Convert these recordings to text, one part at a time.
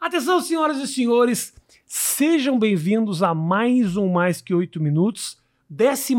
Atenção, senhoras e senhores, sejam bem-vindos a mais um Mais Que Oito Minutos, 14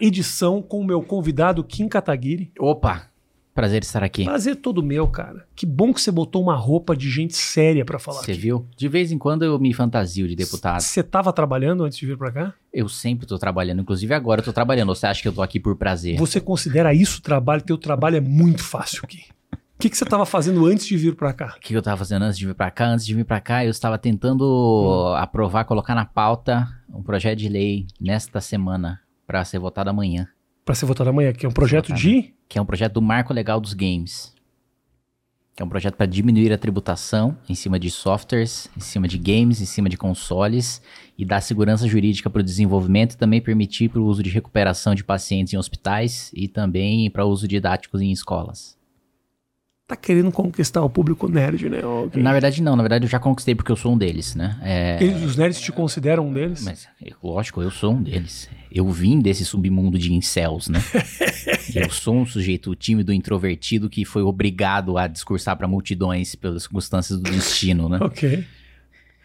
edição com o meu convidado Kim Kataguiri. Opa, prazer estar aqui. Prazer todo meu, cara. Que bom que você botou uma roupa de gente séria pra falar Você viu? De vez em quando eu me fantasio de deputado. Você tava trabalhando antes de vir pra cá? Eu sempre tô trabalhando, inclusive agora eu tô trabalhando. Você acha que eu tô aqui por prazer? Você considera isso trabalho? Teu trabalho é muito fácil aqui. O que, que você tava fazendo antes de vir pra cá? O que eu tava fazendo antes de vir pra cá? Antes de vir pra cá, eu estava tentando Hum. aprovar, colocar na pauta um projeto de lei nesta semana pra ser votado amanhã, Pra ser votado amanhã, que é um projeto de. que é um projeto do Marco Legal dos Games. Que é um projeto para diminuir a tributação em cima de softwares, em cima de games, em cima de consoles e dar segurança jurídica para o desenvolvimento e também permitir para o uso de recuperação de pacientes em hospitais e também para uso didático em escolas. Tá querendo conquistar o público nerd, né? Kim? Na verdade, não. Na verdade, eu já conquistei porque eu sou um deles, né? É, Eles- os nerds te consideram um deles? Mas, é, lógico, eu sou um deles. Eu vim desse submundo de incels, né? eu sou um sujeito tímido, introvertido, que foi obrigado a discursar para multidões pelas circunstâncias do destino, né? Ok.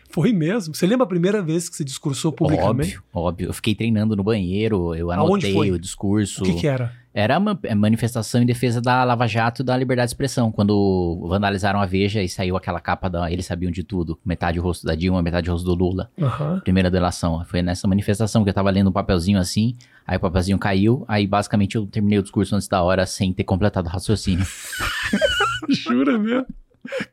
Foi mesmo? Você lembra a primeira vez que você discursou publicamente? Óbvio, óbvio. Eu fiquei treinando no banheiro, eu anotei o discurso. O que, que era? Era uma manifestação em defesa da Lava Jato e da liberdade de expressão. Quando vandalizaram a Veja e saiu aquela capa da Eles Sabiam de Tudo. Metade o rosto da Dilma, metade o rosto do Lula. Aham. primeira delação. Foi nessa manifestação que eu tava lendo um papelzinho assim, aí o papelzinho caiu, aí basicamente eu terminei o discurso antes da hora sem ter completado o raciocínio. Jura mesmo?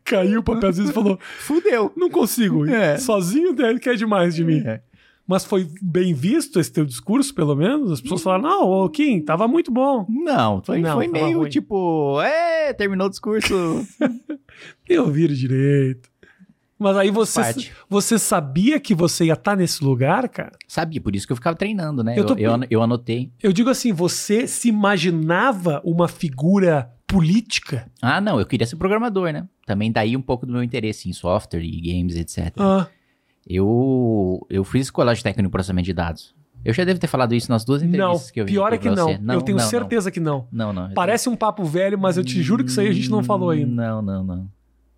Caiu o papelzinho e falou: Fudeu! Não consigo. É. Sozinho ele quer demais de mim. É. Mas foi bem visto esse teu discurso, pelo menos? As pessoas falaram: Não, ô Kim, tava muito bom. Não, foi, Não, foi meio ruim. tipo, é, terminou o discurso. Eu viro direito. Mas aí você, Parte. você sabia que você ia estar nesse lugar, cara? Sabia, por isso que eu ficava treinando, né? Eu Eu, tô- eu, eu anotei. Eu digo assim, você se imaginava uma figura política? Ah, não, eu queria ser programador, né? Também daí um pouco do meu interesse em software e games, etc. Ah, Eu, eu fiz colégio técnico em processamento de dados. Eu já devo ter falado isso nas duas não, entrevistas que eu vi pior é que não. você. Eu tenho não, certeza que não. Não, não. não. Parece um papo velho, mas eu te juro que isso aí a gente não falou ainda. Não, não, não.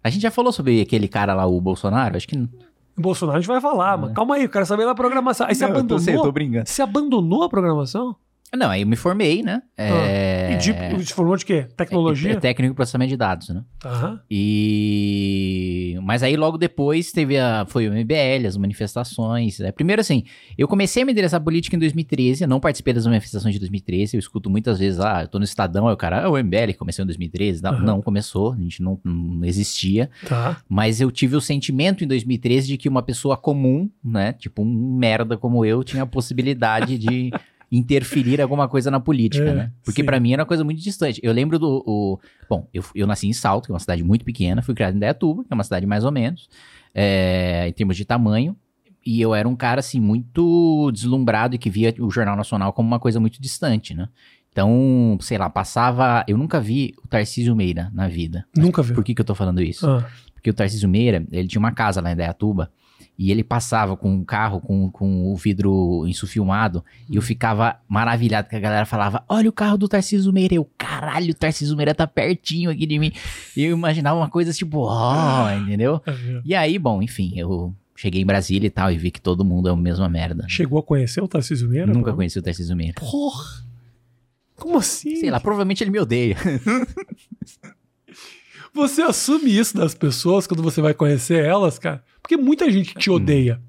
A gente já falou sobre aquele cara lá, o Bolsonaro? Acho que não. O Bolsonaro a gente vai falar, mas calma aí, eu quero saber da programação. Aí você abandonou? brincando. Você abandonou a programação? Não, aí eu me formei, né? É... E de, se formou de quê? Tecnologia? É técnico em processamento de dados, né? Aham. E... Mas aí logo depois teve a... Foi o MBL, as manifestações. né? Primeiro assim, eu comecei a me interessar por política em 2013, eu não participei das manifestações de 2013, eu escuto muitas vezes, ah, eu tô no Estadão, aí o cara, ah, o MBL começou em 2013. Não, Aham. não começou, a gente não, não existia. Tá. Mas eu tive o sentimento em 2013 de que uma pessoa comum, né, tipo um merda como eu, tinha a possibilidade de interferir alguma coisa na política, É, né? Porque pra mim era uma coisa muito distante. Eu lembro do. o- bom, eu, eu nasci em Salto, que é uma cidade muito pequena, fui criado em Dayatuba, que é uma cidade mais ou menos, é, em termos de tamanho. E eu era um cara, assim, muito deslumbrado e que via o Jornal Nacional como uma coisa muito distante, né? Então, sei lá, passava. Eu nunca vi o Tarcísio Meira na vida. Nunca viu. Por que, que eu tô falando isso? Ah, Porque o Tarcísio Meira, ele tinha uma casa lá em Dayatuba, e ele passava com um carro com, com o vidro insufilmado, e eu ficava maravilhado que a galera falava, olha o carro do Tarcísio Meira, eu, caralho, o Tarcísio Meira tá pertinho aqui de mim. E eu imaginava uma coisa tipo, ó, entendeu? tá vendo. E aí, bom, enfim, eu cheguei em Brasília e tal, e vi que todo mundo é a mesma merda. Chegou a conhecer o Tarcísio Meira? Nunca pô? conheci o Tarcísio Meira. Porra! Como assim? Sei lá, provavelmente ele me odeia. Você assume isso das pessoas quando você vai conhecer elas, cara? Porque muita gente te odeia.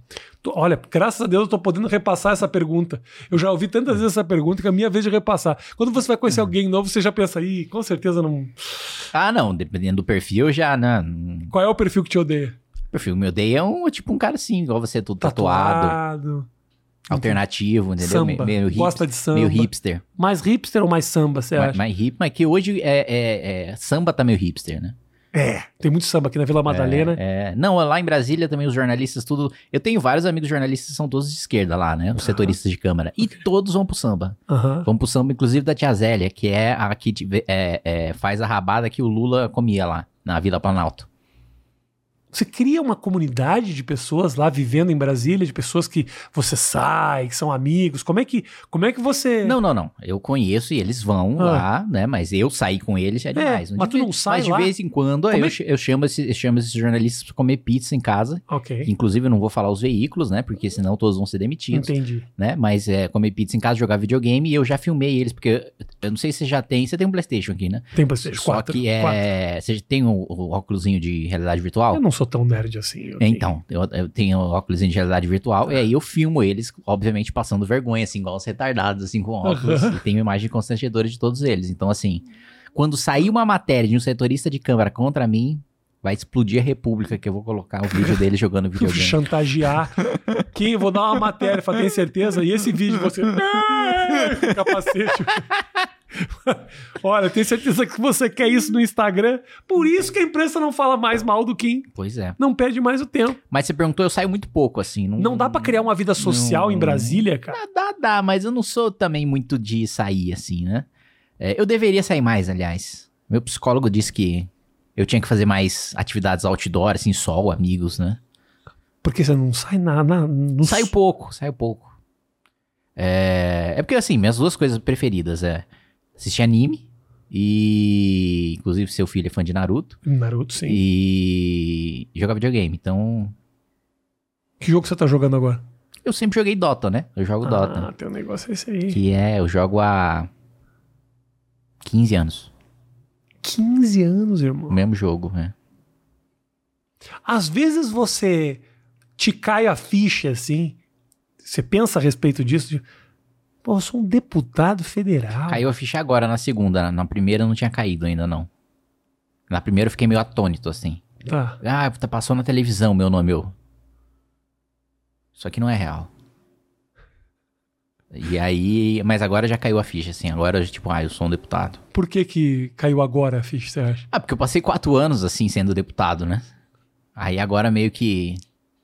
Olha, graças a Deus eu tô podendo repassar essa pergunta. Eu já ouvi tantas vezes essa pergunta que é a minha vez de repassar. Quando você vai conhecer alguém novo, você já pensa, ih, com certeza não. ah, não, dependendo do perfil, já, né? Qual é o perfil que te odeia? O perfil que me odeia é um, tipo um cara assim, igual você, todo tatuado. Tatuado. Alternativo, entendeu? Samba. Me- Meio, hip- Gosta de samba. meio hipster. Mais hipster ou mais samba, você acha? mais hip, mas que hoje é, é- é- samba tá meio hipster, né? É, tem muito samba aqui na Vila Madalena. É, é. não, lá em Brasília também os jornalistas, tudo. Eu tenho vários amigos jornalistas que são todos de esquerda lá, né? Os setoristas de câmara. E todos vão pro samba. Aham. Vão pro samba, inclusive da Tia Zélia, que é a que é- é, faz a rabada que o Lula comia lá, na Vila Planalto. Você cria uma comunidade de pessoas lá vivendo em Brasília, de pessoas que você sai, que são amigos. Como é que, como é que você. Não, não, não. Eu conheço e eles vão Ah. lá, né? Mas eu sair com eles é demais. mas De tu não vez- sai Mas de lá? vez em quando eu, é eu, chamo esse- eu chamo esses jornalistas pra comer pizza em casa. Ok. Inclusive, eu não vou falar os veículos, né? Porque senão todos vão ser demitidos. Entendi. né? Mas é comer pizza em casa, jogar videogame, e eu já filmei eles, porque eu não sei se você já tem. Você tem um PlayStation aqui, né? Tem PlayStation Só 4. que é. Você tem o, o óculosinho de realidade virtual? Eu não sou tão nerd assim. ok. Então, eu, eu tenho óculos de realidade virtual, e aí eu filmo eles, obviamente, passando vergonha, assim, igual os retardados, assim, com óculos. E tenho imagem constrangedora de todos eles. Então, assim, quando sair uma matéria de um setorista de câmera contra mim, vai explodir a república, que eu vou colocar o vídeo dele jogando videogame. chantagear. Quem eu vou dar uma matéria, fala, tem certeza? E esse vídeo você. Capacete. Olha, tenho certeza que você quer isso no Instagram. Por isso que a imprensa não fala mais mal do Kim. Pois é. Não perde mais o tempo. Mas você perguntou, eu saio muito pouco, assim. Não, Não dá pra criar uma vida social Não. em Brasília, cara. Dá, dá, mas eu não sou também muito de sair assim, né? É, eu deveria sair mais, aliás. Meu psicólogo disse que eu tinha que fazer mais atividades outdoor, assim, sol, amigos, né? Porque você não sai nada. Não Saio pouco, saio pouco. É, é porque, assim, minhas duas coisas preferidas é assistir anime e... Inclusive, seu filho é fã de Naruto. Naruto, sim. E jogar videogame. Então, Que jogo você tá jogando agora? eu sempre joguei Dota, né? Eu jogo Ah, Dota. teu negócio é esse aí. Que é, eu jogo há 15 anos. 15 anos, O irmão. mesmo jogo, né? Às vezes você te cai a ficha assim. Você pensa a respeito disso. De, Pô, eu sou um deputado federal. Caiu a ficha agora na segunda. Na primeira não tinha caído ainda, não. Na primeira eu fiquei meio atônito, assim. Tá. Ah, tá passou na televisão meu nome, eu. Isso aqui não é real. E aí, mas agora já caiu a ficha, assim. Agora, tipo, ah, eu sou um deputado. Por que que caiu agora a ficha, você acha? Ah, porque eu passei quatro anos, assim, sendo deputado, né? Aí agora meio que.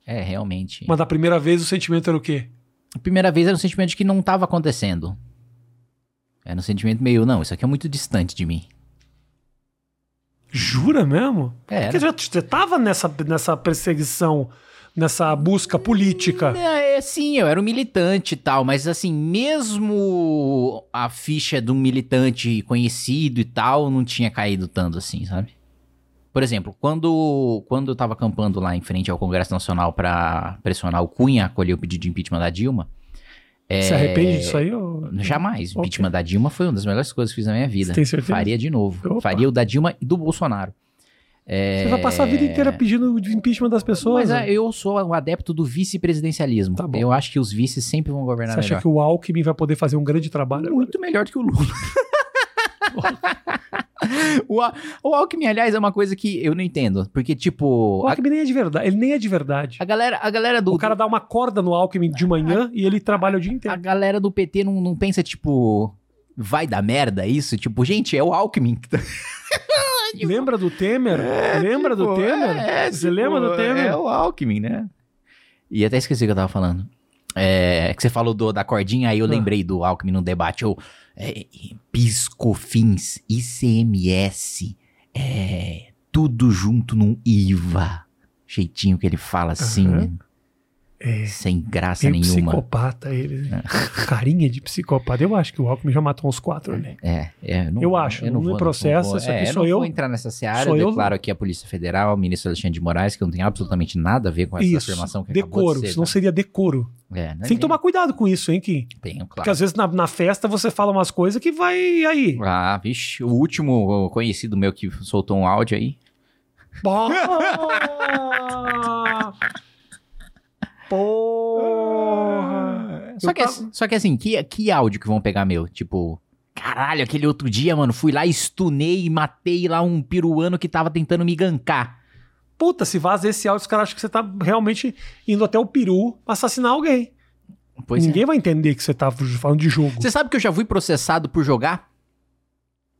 É, realmente. Mas da primeira vez o sentimento era o quê? A primeira vez era um sentimento de que não tava acontecendo. Era um sentimento meio, não, isso aqui é muito distante de mim. Jura mesmo? É, Porque você tava nessa, nessa perseguição, nessa busca política. É, é, sim, eu era um militante e tal, mas assim, mesmo a ficha de um militante conhecido e tal, não tinha caído tanto assim, sabe? Por exemplo, quando, quando eu tava acampando lá em frente ao Congresso Nacional pra pressionar o Cunha a acolher o pedido de impeachment da Dilma, é, Você arrepende disso aí? Ou... Jamais. O Ok. impeachment da Dilma foi uma das melhores coisas que fiz na minha vida. Você tem certeza? Faria de novo. Opa. Faria o da Dilma e do Bolsonaro. É, Você vai passar a vida inteira pedindo de impeachment das pessoas. Mas né? é, eu sou um adepto do vice-presidencialismo. Tá eu acho que os vices sempre vão governar Você acha melhor. que o Alckmin vai poder fazer um grande trabalho? Muito melhor do que o Lula. o, Al- o Alckmin, aliás, é uma coisa que eu não entendo. Porque, tipo, O a, Alckmin nem é de verdade. Ele nem é de verdade. a galera, a galera do. O cara dá uma corda no Alckmin de manhã e ele trabalha o dia A inteiro. galera do PT não, não pensa, tipo. Vai dar merda isso? Tipo, gente, é o Alckmin que tá. Lembra do Temer? lembra do Tipo, Temer? é, Você tipo, lembra do Temer? É o Alckmin, né? E até esqueci o que eu tava falando. É, que você falou do- da cordinha, aí eu Ah. lembrei do Alckmin no debate. Eu, é, Piscofins, ICMS, é, tudo junto num IVA. Jeitinho que ele fala assim, Aham. É. sem graça Meio nenhuma. psicopata ele. Carinha de psicopata. Eu acho que o Alckmin já matou uns quatro ali. É, é, não- Eu acho, não me processa, vou- isso aqui é, sou não eu. vou entrar nessa seara, Sou eu eu. declaro aqui a Polícia Federal, o ministro Alexandre de Moraes, que não tem absolutamente nada a ver com essa Isso. afirmação que Decoro. acabou de ser. Senão tá? seria decoro. É, né? Tem que tomar cuidado com isso, hein, Kim? Tenho, Porque claro. às vezes na, na festa você fala umas coisas que vai aí. Ah, vixe, o último conhecido meu que soltou um áudio aí. Porra! Só que, tava- só que assim, que, que áudio que vão pegar meu? Tipo, caralho, aquele outro dia, mano, fui lá, estunei e matei lá um peruano que tava tentando me gankar. Puta, se vaza esse áudio, os caras acham que você tá realmente indo até o peru assassinar alguém. Pois Ninguém é. vai entender que você tá falando de jogo. Você sabe que eu já fui processado por jogar?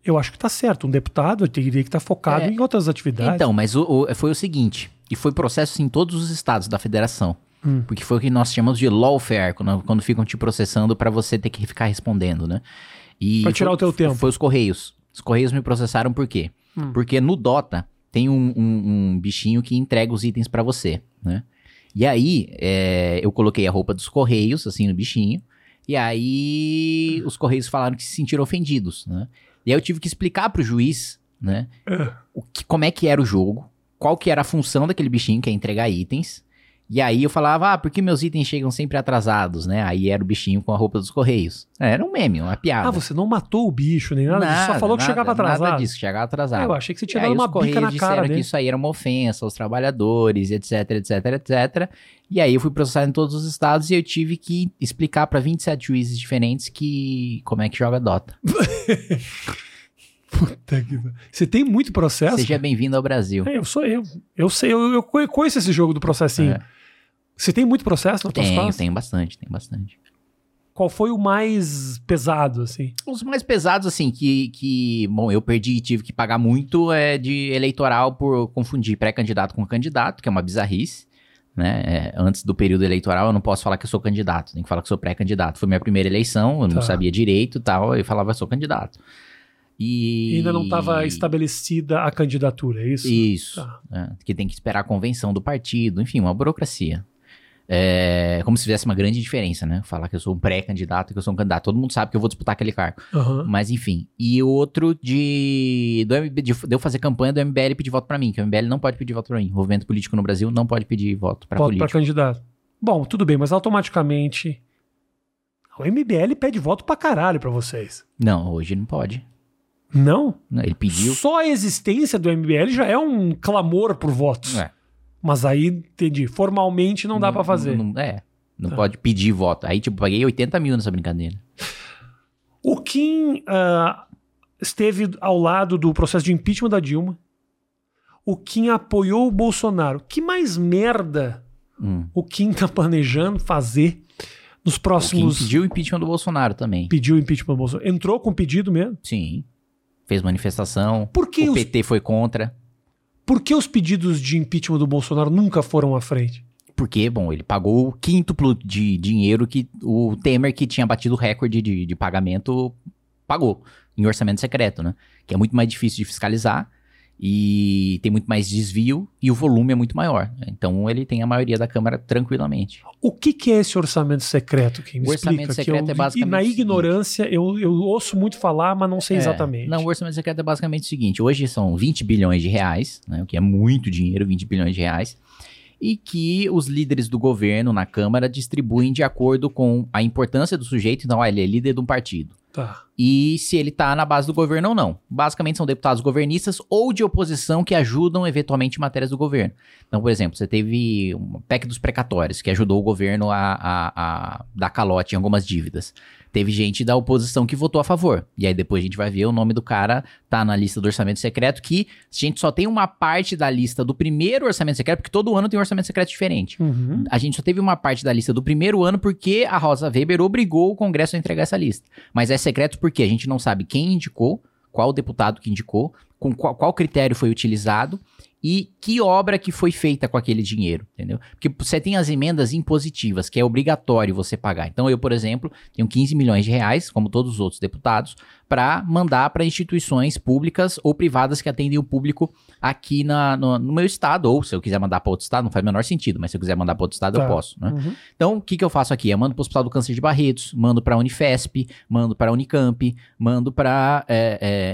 Eu acho que tá certo. Um deputado teria que estar focado É. em outras atividades. Então, mas o- o- foi o seguinte, e foi processo em todos os estados da federação. Hum. Porque foi o que nós chamamos de lawfare, quando, quando ficam te processando pra você ter que ficar respondendo, né? E Pra tirar foi- o teu tempo. Foi os Correios. Os Correios me processaram por quê? Hum. Porque no Dota, tem um, um- um bichinho que entrega os itens pra você, né? E aí, é, eu coloquei a roupa dos Correios, assim, no bichinho. E aí, os Correios falaram que se sentiram ofendidos, né? E aí eu tive que explicar pro juiz, né? É. o que- como é que era o jogo, qual que era a função daquele bichinho, que é entregar itens. E aí eu falava, ah, por que meus itens chegam sempre atrasados, né? Aí era o bichinho com a roupa dos Correios. É, Era um meme, uma piada. Ah, você não matou o bicho nem nada, disso, só falou que nada, chegava atrasado. Nada disso, chegava atrasado. Eu achei que você tinha dado uma bica na disseram cara que dele. isso aí era uma ofensa aos trabalhadores, etc, etc, etc. E aí eu fui processado em todos os estados e eu tive que explicar pra 27 juízes diferentes que como é que joga Dota. Puta que. Você tem muito processo? Seja bem-vindo ao Brasil. É, eu sou eu. Eu sei, eu, eu co- conheço esse jogo do processinho. É. Você tem muito processo na tua Tenho, face? tenho bastante, tem bastante. Qual foi o mais pesado, assim? Os mais pesados, assim, que, que, bom, eu perdi e tive que pagar muito é de eleitoral por confundir pré-candidato com candidato, que é uma bizarrice, né? É, antes do período eleitoral eu não posso falar que eu sou candidato, tem que falar que eu sou pré-candidato. Foi minha primeira eleição, eu não Tá. sabia direito e tal, eu falava, eu sou candidato. E... E ainda não estava estabelecida a candidatura, é isso? Isso, Tá. né? que tem que esperar a convenção do partido, enfim, uma burocracia. É como se fizesse uma grande diferença, né? Falar que eu sou um pré-candidato e que eu sou um candidato. Todo mundo sabe que eu vou disputar aquele cargo. Aham. Mas enfim. E outro de, do MB, de, de eu fazer campanha do MBL pedir voto pra mim, que o MBL não pode pedir voto pra mim. O movimento político no Brasil não pode pedir voto pra Voto político. para candidato. Bom, tudo bem, mas automaticamente. O MBL pede voto pra caralho pra vocês. Não, hoje não pode. Não? Ele pediu. Só a existência do MBL já é um clamor por votos. É, Mas aí, entendi. Formalmente não dá pra fazer. Não, é. Não Tá. pode pedir voto. Aí, tipo, paguei 80 mil nessa brincadeira. O Kim ah, esteve ao lado do processo de impeachment da Dilma. O Kim apoiou o Bolsonaro. Que mais merda Hum. o Kim tá planejando fazer nos próximos. pediu o impeachment do Bolsonaro também. Pediu o impeachment do Bolsonaro. Entrou com pedido mesmo. Sim. Fez manifestação. Por que, o os, PT foi contra. Por que os pedidos de impeachment do Bolsonaro nunca foram à frente? Porque, bom, ele pagou o quíntuplo de dinheiro que o Temer, que tinha batido o recorde de, de pagamento, pagou em orçamento secreto, né? Que é muito mais difícil de fiscalizar e tem muito mais desvio e o volume é muito maior. Então ele tem a maioria da Câmara tranquilamente. O que, que é esse orçamento secreto, Kim? Me O orçamento explica, que secreto eu- é basicamente E na ignorância, eu, eu ouço muito falar, mas não sei É, exatamente. Não, o orçamento secreto é basicamente o seguinte: hoje são 20 bilhões de reais, né, o que é muito dinheiro, 20 bilhões de reais, e que os líderes do governo na Câmara distribuem de acordo com a importância do sujeito. Então, ah, ele é líder de um partido. Tá. E se ele tá na base do governo ou não. Basicamente são deputados governistas ou de oposição que ajudam eventualmente em matérias do governo. Então, por exemplo, você teve uma PEC dos precatórios, que ajudou o governo a, a, a dar calote em algumas dívidas. Teve gente da oposição que votou a favor. E aí depois a gente vai ver o nome do cara tá na lista do orçamento secreto, que a gente só tem uma parte da lista do primeiro orçamento secreto, porque todo ano tem um orçamento secreto diferente. Uhum. A gente só teve uma parte da lista do primeiro ano porque a Rosa Weber obrigou o Congresso a entregar essa lista. Mas é secreto porque a gente não sabe quem indicou, qual deputado que indicou, com qual, qual critério foi utilizado e que obra que foi feita com aquele dinheiro, entendeu? Porque você tem as emendas impositivas, que é obrigatório você pagar. Então eu, por exemplo, tenho 15 milhões de reais, como todos os outros deputados, para mandar para instituições públicas ou privadas que atendem o público aqui na, no, no meu estado, ou se eu quiser mandar para outro estado, não faz o menor sentido, mas se eu quiser mandar para outro estado, Tá. eu posso, né? Uhum. Então, o que, que eu faço aqui? Eu mando para o Hospital do Câncer de Barretos, mando para a Unifesp, mando para a Unicamp, mando para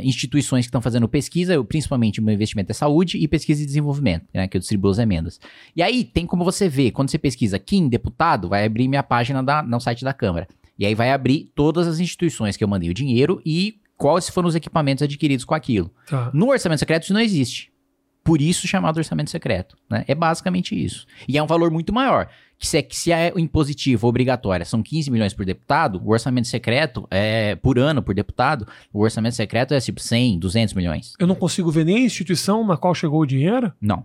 instituições que estão fazendo pesquisa, eu, principalmente o meu investimento é saúde e pesquisa e desenvolvimento, né, que eu distribuo as emendas. E aí, tem como você ver, quando você pesquisa Kim deputado, vai abrir minha página da, no site da Câmara. E aí vai abrir todas as instituições que eu mandei o dinheiro e quais foram os equipamentos adquiridos com aquilo. Tá. No orçamento secreto isso não existe. Por isso chamado orçamento secreto. Né? É basicamente isso. E é um valor muito maior. Que se, é, que se é impositivo obrigatória são 15 milhões por deputado, o orçamento secreto é por ano por deputado, o orçamento secreto é tipo 100, 200 milhões. Eu não consigo ver nem a instituição na qual chegou o dinheiro, Não,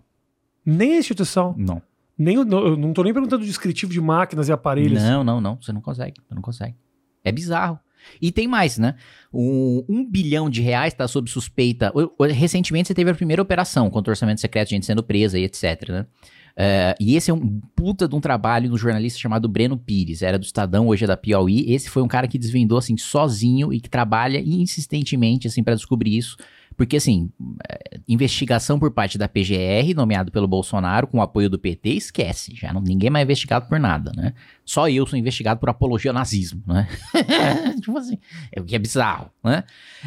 nem a instituição. não. Nem, eu não tô nem perguntando do descritivo de máquinas e aparelhos. Não, não, não. Você não consegue. Você não consegue. É bizarro. E tem mais, né? Um, um bilhão de reais está sob suspeita. Recentemente você teve a primeira operação contra o orçamento secreto, gente sendo presa e etc, né? É, e esse é um puta de um trabalho do jornalista chamado Breno Pires. Era do Estadão, hoje é da Piauí. Esse foi um cara que desvendou, assim, sozinho e que trabalha insistentemente, assim, para descobrir isso. Porque, assim, é, investigação por parte da PGR, nomeado pelo Bolsonaro, com o apoio do PT, esquece. Já não, ninguém mais é investigado por nada, né? Só eu sou investigado por apologia ao nazismo, né? tipo assim, é o que é bizarro, né?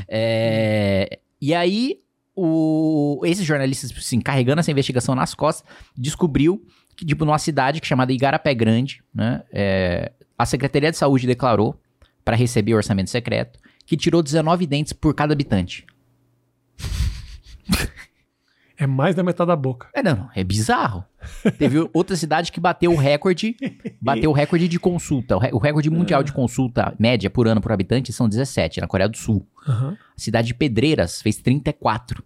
É, e aí, o, esse jornalista, assim, carregando essa investigação nas costas, descobriu que, tipo, numa cidade que é chamada Igarapé Grande, né? É, a Secretaria de Saúde declarou, para receber o orçamento secreto, que tirou 19 dentes por cada habitante. É mais da metade da boca. É, não, é bizarro. Teve outra cidade que bateu o recorde, bateu o recorde de consulta. O, re- o recorde mundial de consulta média por ano por habitante são 17, na Coreia do Sul. Aham. A cidade de Pedreiras fez 34.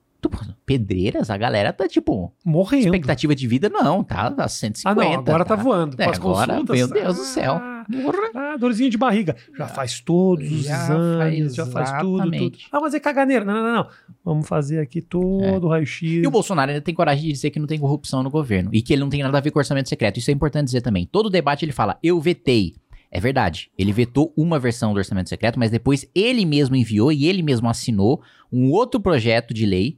Pedreiras, a galera tá tipo, Morrendo. expectativa de vida não, tá a 150. Ah, não, agora tá, voando. É, agora, consultas, meu Deus do ah, céu. Porra. Ah, dorzinha de barriga. Já faz todos os exames, faz já faz tudo, tudo. Ah, mas é caganeira. Não, não, não, não. Vamos fazer aqui todo o raio-x. E o Bolsonaro ainda tem coragem de dizer que não tem corrupção no governo e que ele não tem nada a ver com orçamento secreto. Isso é importante dizer também. Todo debate ele fala, eu vetei. É verdade. Ele vetou uma versão do orçamento secreto, mas depois ele mesmo enviou e ele mesmo assinou um outro projeto de lei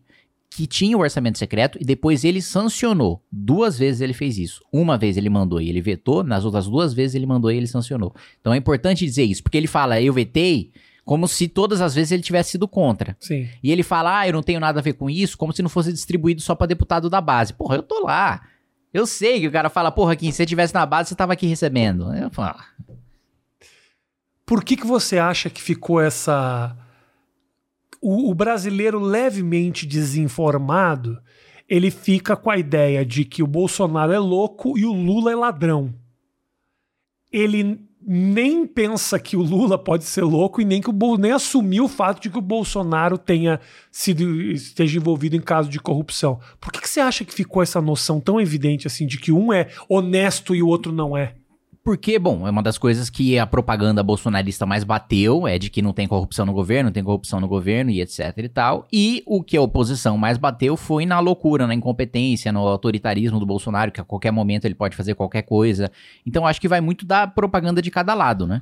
que tinha o orçamento secreto e depois ele sancionou. Duas vezes ele fez isso. Uma vez ele mandou e ele vetou, nas outras duas vezes ele mandou e ele sancionou. Então é importante dizer isso, porque ele fala, eu vetei, como se todas as vezes ele tivesse sido contra. Sim. E ele fala, ah, eu não tenho nada a ver com isso, como se não fosse distribuído só pra deputado da base. Porra, eu tô lá. Eu sei que o cara fala, porra, Kim, se você tivesse na base, você tava aqui recebendo. Eu falo, ah, Por que, que você acha que ficou essa. O, o brasileiro levemente desinformado, ele fica com a ideia de que o Bolsonaro é louco e o Lula é ladrão. Ele nem pensa que o Lula pode ser louco e nem que o Bol- nem assumiu o fato de que o Bolsonaro tenha sido esteja envolvido em caso de corrupção. Por que, que você acha que ficou essa noção tão evidente assim de que um é honesto e o outro não é? Porque, bom, é uma das coisas que a propaganda bolsonarista mais bateu, é de que não tem corrupção no governo, não tem corrupção no governo e etc e tal. E o que a oposição mais bateu foi na loucura, na incompetência, no autoritarismo do Bolsonaro, que a qualquer momento ele pode fazer qualquer coisa. Então acho que vai muito da propaganda de cada lado, né?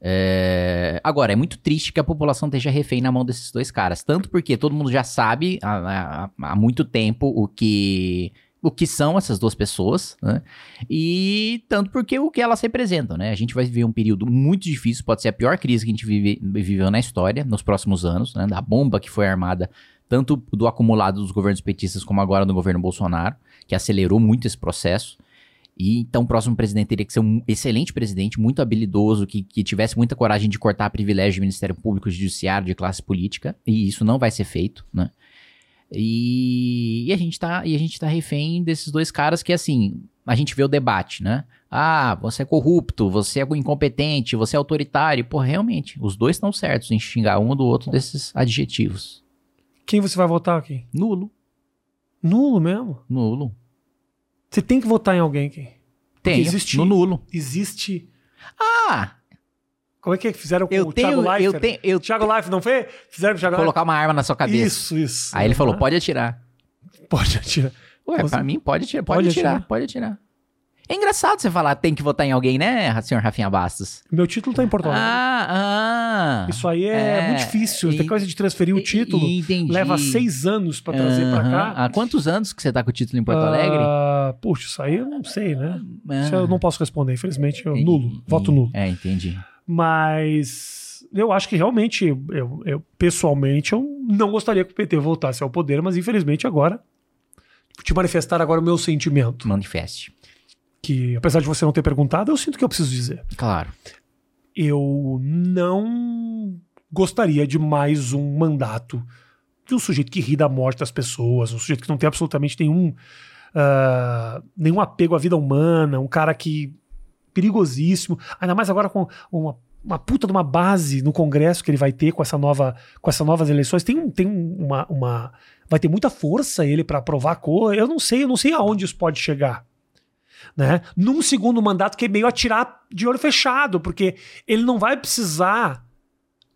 É, Agora, é muito triste que a população esteja refém na mão desses dois caras. Tanto porque todo mundo já sabe há, há- há muito tempo o que, o que são essas duas pessoas, né? E tanto porque o que elas representam, né? A gente vai viver um período muito difícil, pode ser a pior crise que a gente vive- viveu na história nos próximos anos, né? Da bomba que foi armada, tanto do acumulado dos governos petistas como agora do governo Bolsonaro, que acelerou muito esse processo. E então o próximo presidente teria que ser um excelente presidente, muito habilidoso, que, que tivesse muita coragem de cortar privilégio do Ministério Público, Judiciário, de classe política, e isso não vai ser feito, né? E, e a gente tá e a gente tá refém desses dois caras que assim, a gente vê o debate, né? Ah, você é corrupto, você é incompetente, você é autoritário. Pô, realmente, os dois estão certos em xingar um do outro desses adjetivos. Quem você vai votar aqui? Nulo, Nulo mesmo. nulo. Você tem que votar em alguém aqui. Tem, existe- no nulo. Existe. Ah, Como é que é que fizeram com eu o tenho, Thiago Leifert? eu tenho, eu Thiago Leifert, não foi? Fizeram com o Thiago colocar uma arma na sua Leifert? cabeça. Isso, isso. Aí ele falou, pode atirar. Pode atirar. Ué, Você- pra mim pode atirar, pode, Pode atirar, atirar? pode atirar. É engraçado você falar tem que votar em alguém, né, senhor Rafinha Bastos? Meu título tá em Porto Alegre. Ah, ah. Isso aí é, é, muito difícil. e- Tem coisa de transferir o E- título. e- entendi. Leva seis anos pra trazer pra Aham. cá. Há quantos anos que você tá com o título em Porto Alegre? Ah, puxa, isso aí eu não sei, né? Isso Ah, eu não posso responder, infelizmente. Eu, nulo. Voto nulo. É, entendi. Mas eu acho que realmente, eu, eu, pessoalmente, eu não gostaria que o PT voltasse ao poder, mas infelizmente agora, te manifestar agora o meu sentimento. Manifeste. Que, apesar de você não ter perguntado, eu sinto que eu preciso dizer. Claro. Eu não gostaria de mais um mandato de um sujeito que ri da morte das pessoas, um sujeito que não tem absolutamente nenhum, ah, nenhum apego à vida humana, um cara que perigosíssimo, ainda mais agora com uma, uma puta de uma base no Congresso que ele vai ter com essa nova com essas novas eleições. Tem, tem um- uma, uma vai ter muita força ele para aprovar a coisa. Eu não sei, eu não sei aonde isso pode chegar. Né? Num segundo mandato que é meio atirar de olho fechado, porque ele não vai precisar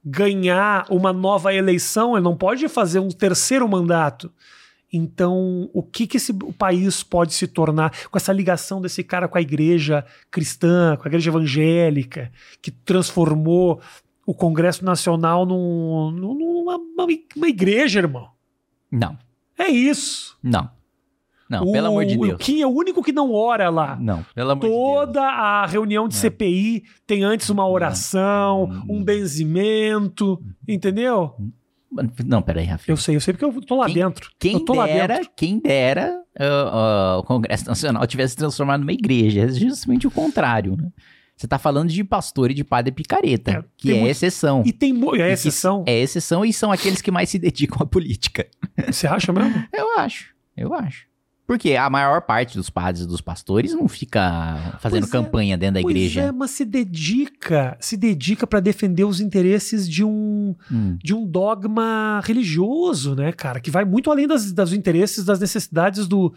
ganhar uma nova eleição, ele não pode fazer um terceiro mandato. Então, o que, que esse o país pode se tornar com essa ligação desse cara com a igreja cristã, com a igreja evangélica, que transformou o Congresso Nacional num, num- numa uma, uma igreja, irmão? Não, É isso. não. Não, o, pelo amor de O Deus. Kim é o único que não ora lá. Não, pelo amor de Deus. Toda a reunião de É. CPI tem antes uma oração, Não. um benzimento, entendeu? Não, peraí, Rafinha. Eu sei, eu sei porque eu tô lá Quem- dentro. Quem eu tô lá dera, dentro. quem dera ah, ah, o Congresso Nacional tivesse se transformado numa igreja. É justamente o contrário, né? Você tá falando de pastor e de padre picareta, É, que é muito- exceção. E tem é exceção. É exceção e são aqueles que mais se dedicam à política. Você acha mesmo? Eu acho, eu acho. Porque a maior parte dos padres e dos pastores não fica fazendo Pois é. campanha dentro da Pois igreja. é, mas se dedica, se dedica para defender os interesses de um Hum. de um dogma religioso, né, cara, que vai muito além das, dos interesses, das necessidades do,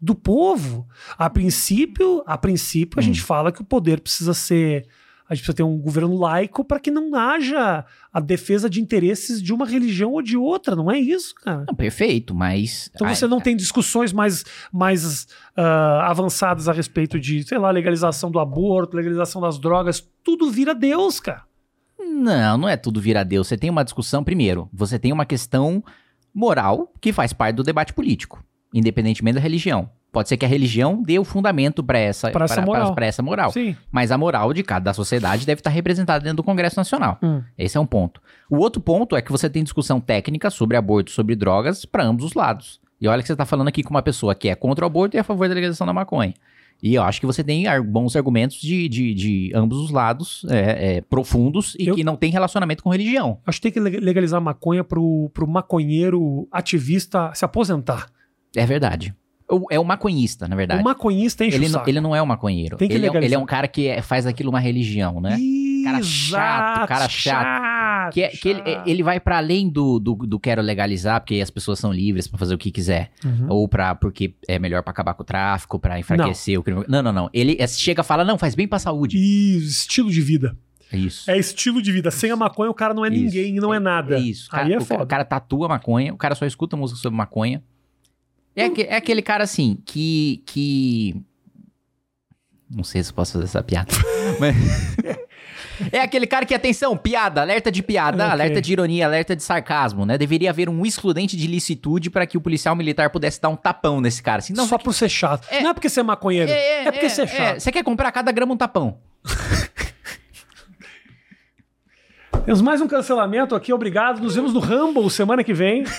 do povo. A princípio, a princípio a Hum. gente fala que o poder precisa ser a gente precisa ter um governo laico para que não haja a defesa de interesses de uma religião ou de outra, não é isso, cara? Não, perfeito, mas. Então você não tem discussões mais, mais ah, avançadas a respeito de, sei lá, legalização do aborto, legalização das drogas, tudo vira Deus, cara. Não, não é tudo vira Deus. Você tem uma discussão, primeiro, você tem uma questão moral que faz parte do debate político, independentemente da religião. Pode ser que a religião dê o fundamento para essa, Pra essa pra- moral. pra essa moral. Sim. Mas a moral de cada sociedade deve estar representada dentro do Congresso Nacional. Hum. Esse é um ponto. O outro ponto é que você tem discussão técnica sobre aborto, sobre drogas, para ambos os lados. E olha que você está falando aqui com uma pessoa que é contra o aborto e a favor da legalização da maconha. E eu acho que você tem bons argumentos de, de, de ambos os lados, é, é, profundos, e Eu- que não tem relacionamento com religião. Acho que tem que leg- legalizar a maconha pro, pro maconheiro ativista se aposentar. É verdade. É o maconhista, na verdade. O maconhista enche Ele, o não, saco. ele não é um maconheiro. Tem que ele, é, um- ele é um cara que é- faz aquilo uma religião, né? Cara chato, cara chato. Que, é- que ele, chato. ele vai para além do, do, do quero legalizar, porque as pessoas são livres para fazer o que quiser. Uhum. Ou pra, porque é melhor pra acabar com o tráfico, pra enfraquecer o crime. Não, não, não. Ele é- chega e fala, não, faz bem pra saúde. E estilo de vida. Isso. É estilo de vida. Sem a maconha, o cara não é Isso. ninguém, não é nada. É isso. Aí Cara, é foda. o cara tatua maconha, o cara só escuta música sobre maconha. É, é aquele cara assim, que. que... Não sei se posso fazer essa piada. mas- É aquele cara que, atenção, piada, alerta de piada, Ok. alerta de ironia, alerta de sarcasmo, né? Deveria haver um excludente de licitude para que o policial militar pudesse dar um tapão nesse cara. Assim, não, Só por ser chato. É. Não é porque você é maconheiro. É, porque você é chato. Você quer comprar cada grama um tapão. Temos mais um cancelamento aqui, obrigado. Nos vemos no Rumble semana que vem.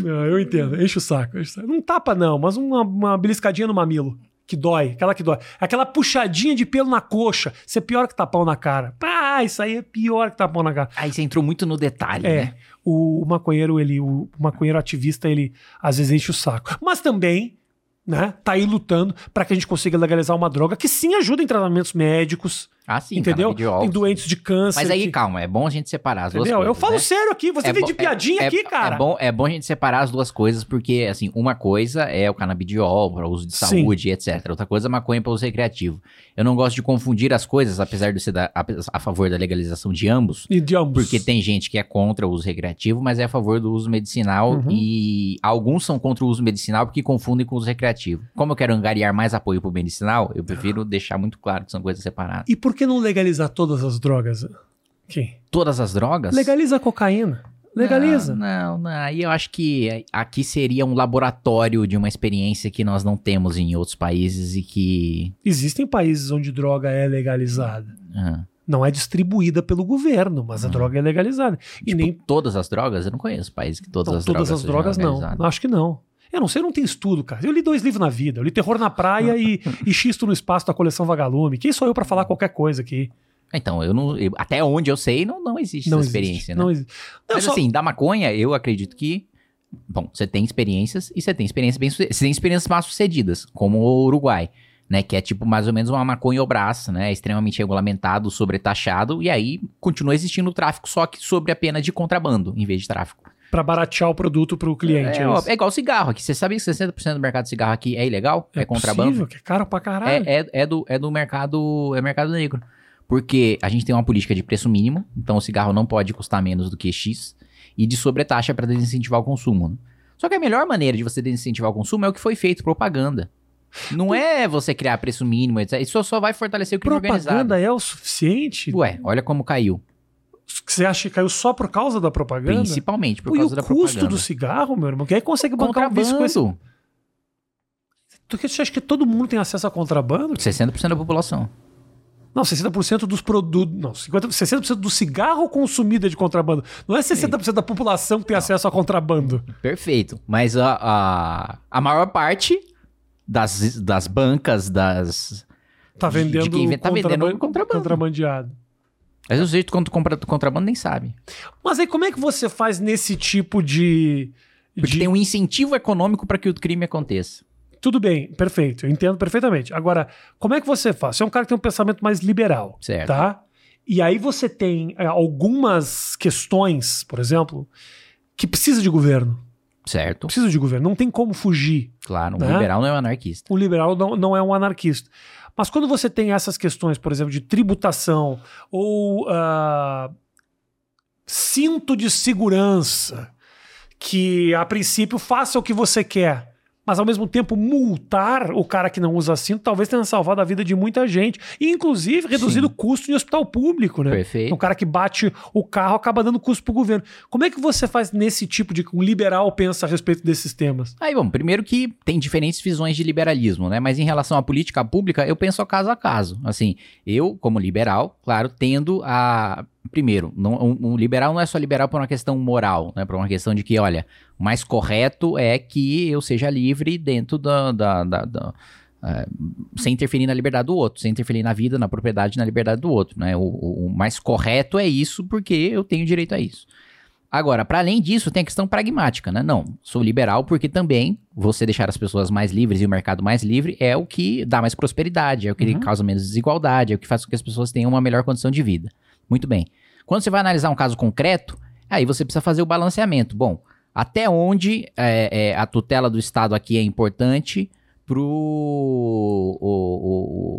não, eu entendo, enche o saco. enche o saco. Não tapa, não, mas uma, uma beliscadinha no mamilo. Que dói, aquela que dói. Aquela puxadinha de pelo na coxa. Isso é pior que tapão na cara. Pá, isso aí é pior que tapão na cara. Aí você entrou muito no detalhe, É, né? o, o maconheiro, ele, o, maconheiro ativista, ele às vezes enche o saco. Mas também, né, tá aí lutando para que a gente consiga legalizar uma droga que sim ajuda em tratamentos médicos, Ah, sim, entendeu? canabidiol, Tem doentes de câncer. Mas aí, que- calma, é bom a gente separar as duas entendeu? coisas. Eu falo né? sério aqui, você É vem de piadinha é- aqui, é- cara. É bom, é bom a gente separar as duas coisas, porque, assim, uma coisa é o canabidiol para uso de Sim. saúde, etc. Outra coisa é maconha para uso recreativo. Eu não gosto de confundir as coisas, apesar de ser da- a, a favor da legalização de ambos. E de ambos. Porque tem gente que é contra o uso recreativo, mas é a favor do uso medicinal. Uhum. E alguns são contra o uso medicinal porque confundem com o uso recreativo. Como eu quero angariar mais apoio pro medicinal, eu prefiro deixar muito claro que são coisas separadas. E por que não legalizar todas as drogas? Aqui. Todas as drogas? Legaliza a cocaína. Legaliza. Não, não, não. Aí eu acho que aqui seria um laboratório de uma experiência que nós não temos em outros países e que. Existem países onde droga é legalizada. ah, Não é distribuída pelo governo, mas a Hum. droga é legalizada. E tipo, nem todas as drogas? Eu não conheço países que todas Não, as todas drogas. as sejam drogas não. Acho que não. Eu não sei, eu não tenho estudo, cara. Eu li dois livros na vida. Eu li Terror na Praia e, e Xisto no Espaço da coleção Vagalume. Quem sou eu pra falar qualquer coisa aqui? Então, eu não. eu- até onde eu sei, não, não existe Não essa existe. experiência, né? Não existe. Não, Mas só- assim, da maconha, eu acredito que. Bom, você tem experiências e você tem experiências bem sucedidas. Você tem experiências mal sucedidas, como o Uruguai, né? Que é tipo mais ou menos uma maconha obras, né? Extremamente regulamentado, sobretaxado, e aí continua existindo o tráfico, só que sobre a pena de contrabando, em vez de tráfico. Pra baratear o produto pro cliente. É, É, é igual cigarro aqui. Você sabia que 60% do mercado de cigarro aqui é ilegal? É, contrabando? possível, que é caro pra caralho. É, é, é do, é do mercado. É mercado negro. Porque a gente tem uma política de preço mínimo, então o cigarro não pode custar menos do que X, e de sobretaxa para desincentivar o consumo. né? Só que a melhor maneira de você desincentivar o consumo é o que foi feito, propaganda. Não é você criar preço mínimo, etc. Isso só vai fortalecer o crime organizado. Propaganda é o suficiente? Ué, olha como caiu. Você acha que caiu só por causa da propaganda? Principalmente por Pô, e causa o da custo propaganda. do cigarro, meu irmão? Quem é que consegue bancar vício com esse? Contrabando. Tu que- Você acha que todo mundo tem acesso a contrabando? 60% da população. Não, 60% dos produtos. Não, 50, 60% do cigarro consumido é de contrabando. Não é 60% da população que tem acesso a contrabando. Perfeito. Mas a, a, a maior parte das, das bancas, das. Tá De- de vendendo. quem tá vendendo contraban- contrabando. Contrabandeado. Mas o jeito quando compra contrabando nem sabe. Mas aí, como é que você faz nesse tipo de. Porque de- tem um incentivo econômico para que o crime aconteça. Tudo bem, perfeito, eu entendo perfeitamente. Agora, como é que você faz? Você é um cara que tem um pensamento mais liberal, Certo. tá? E aí você tem é, algumas questões, por exemplo, que precisa de governo. Certo? Precisa de governo, não tem como fugir. Claro, um Né? liberal não é um anarquista. O liberal não, não é um anarquista. Mas quando você tem essas questões, por exemplo, de tributação ou ah, cinto de segurança, que a princípio faça o que você quer, mas ao mesmo tempo multar o cara que não usa cinto, talvez tenha salvado a vida de muita gente. E inclusive reduzido o custo em hospital público, né? Perfeito. O cara que bate o carro acaba dando custo pro governo. Como é que você faz nesse tipo de. Um liberal pensa a respeito desses temas? Aí, bom, primeiro que tem diferentes visões de liberalismo, né? Mas em relação à política pública, eu penso a caso a caso. Assim, eu, como liberal, claro, tendo a. Primeiro, não, um, um liberal não é só liberal por uma questão moral, né? Por uma questão de que, olha, o mais correto é que eu seja livre dentro da. da, da- da- é, sem interferir na liberdade do outro, sem interferir na vida, na propriedade, na liberdade do outro, né? O, o- o mais correto é isso porque eu tenho direito a isso. Agora, para além disso, tem a questão pragmática, né? Não, sou liberal porque também você deixar as pessoas mais livres e o mercado mais livre é o que dá mais prosperidade, é o que Uhum. causa menos desigualdade, é o que faz com que as pessoas tenham uma melhor condição de vida. Muito bem. Quando você vai analisar um caso concreto, aí você precisa fazer o balanceamento. Bom, até onde é, é, a tutela do Estado aqui é importante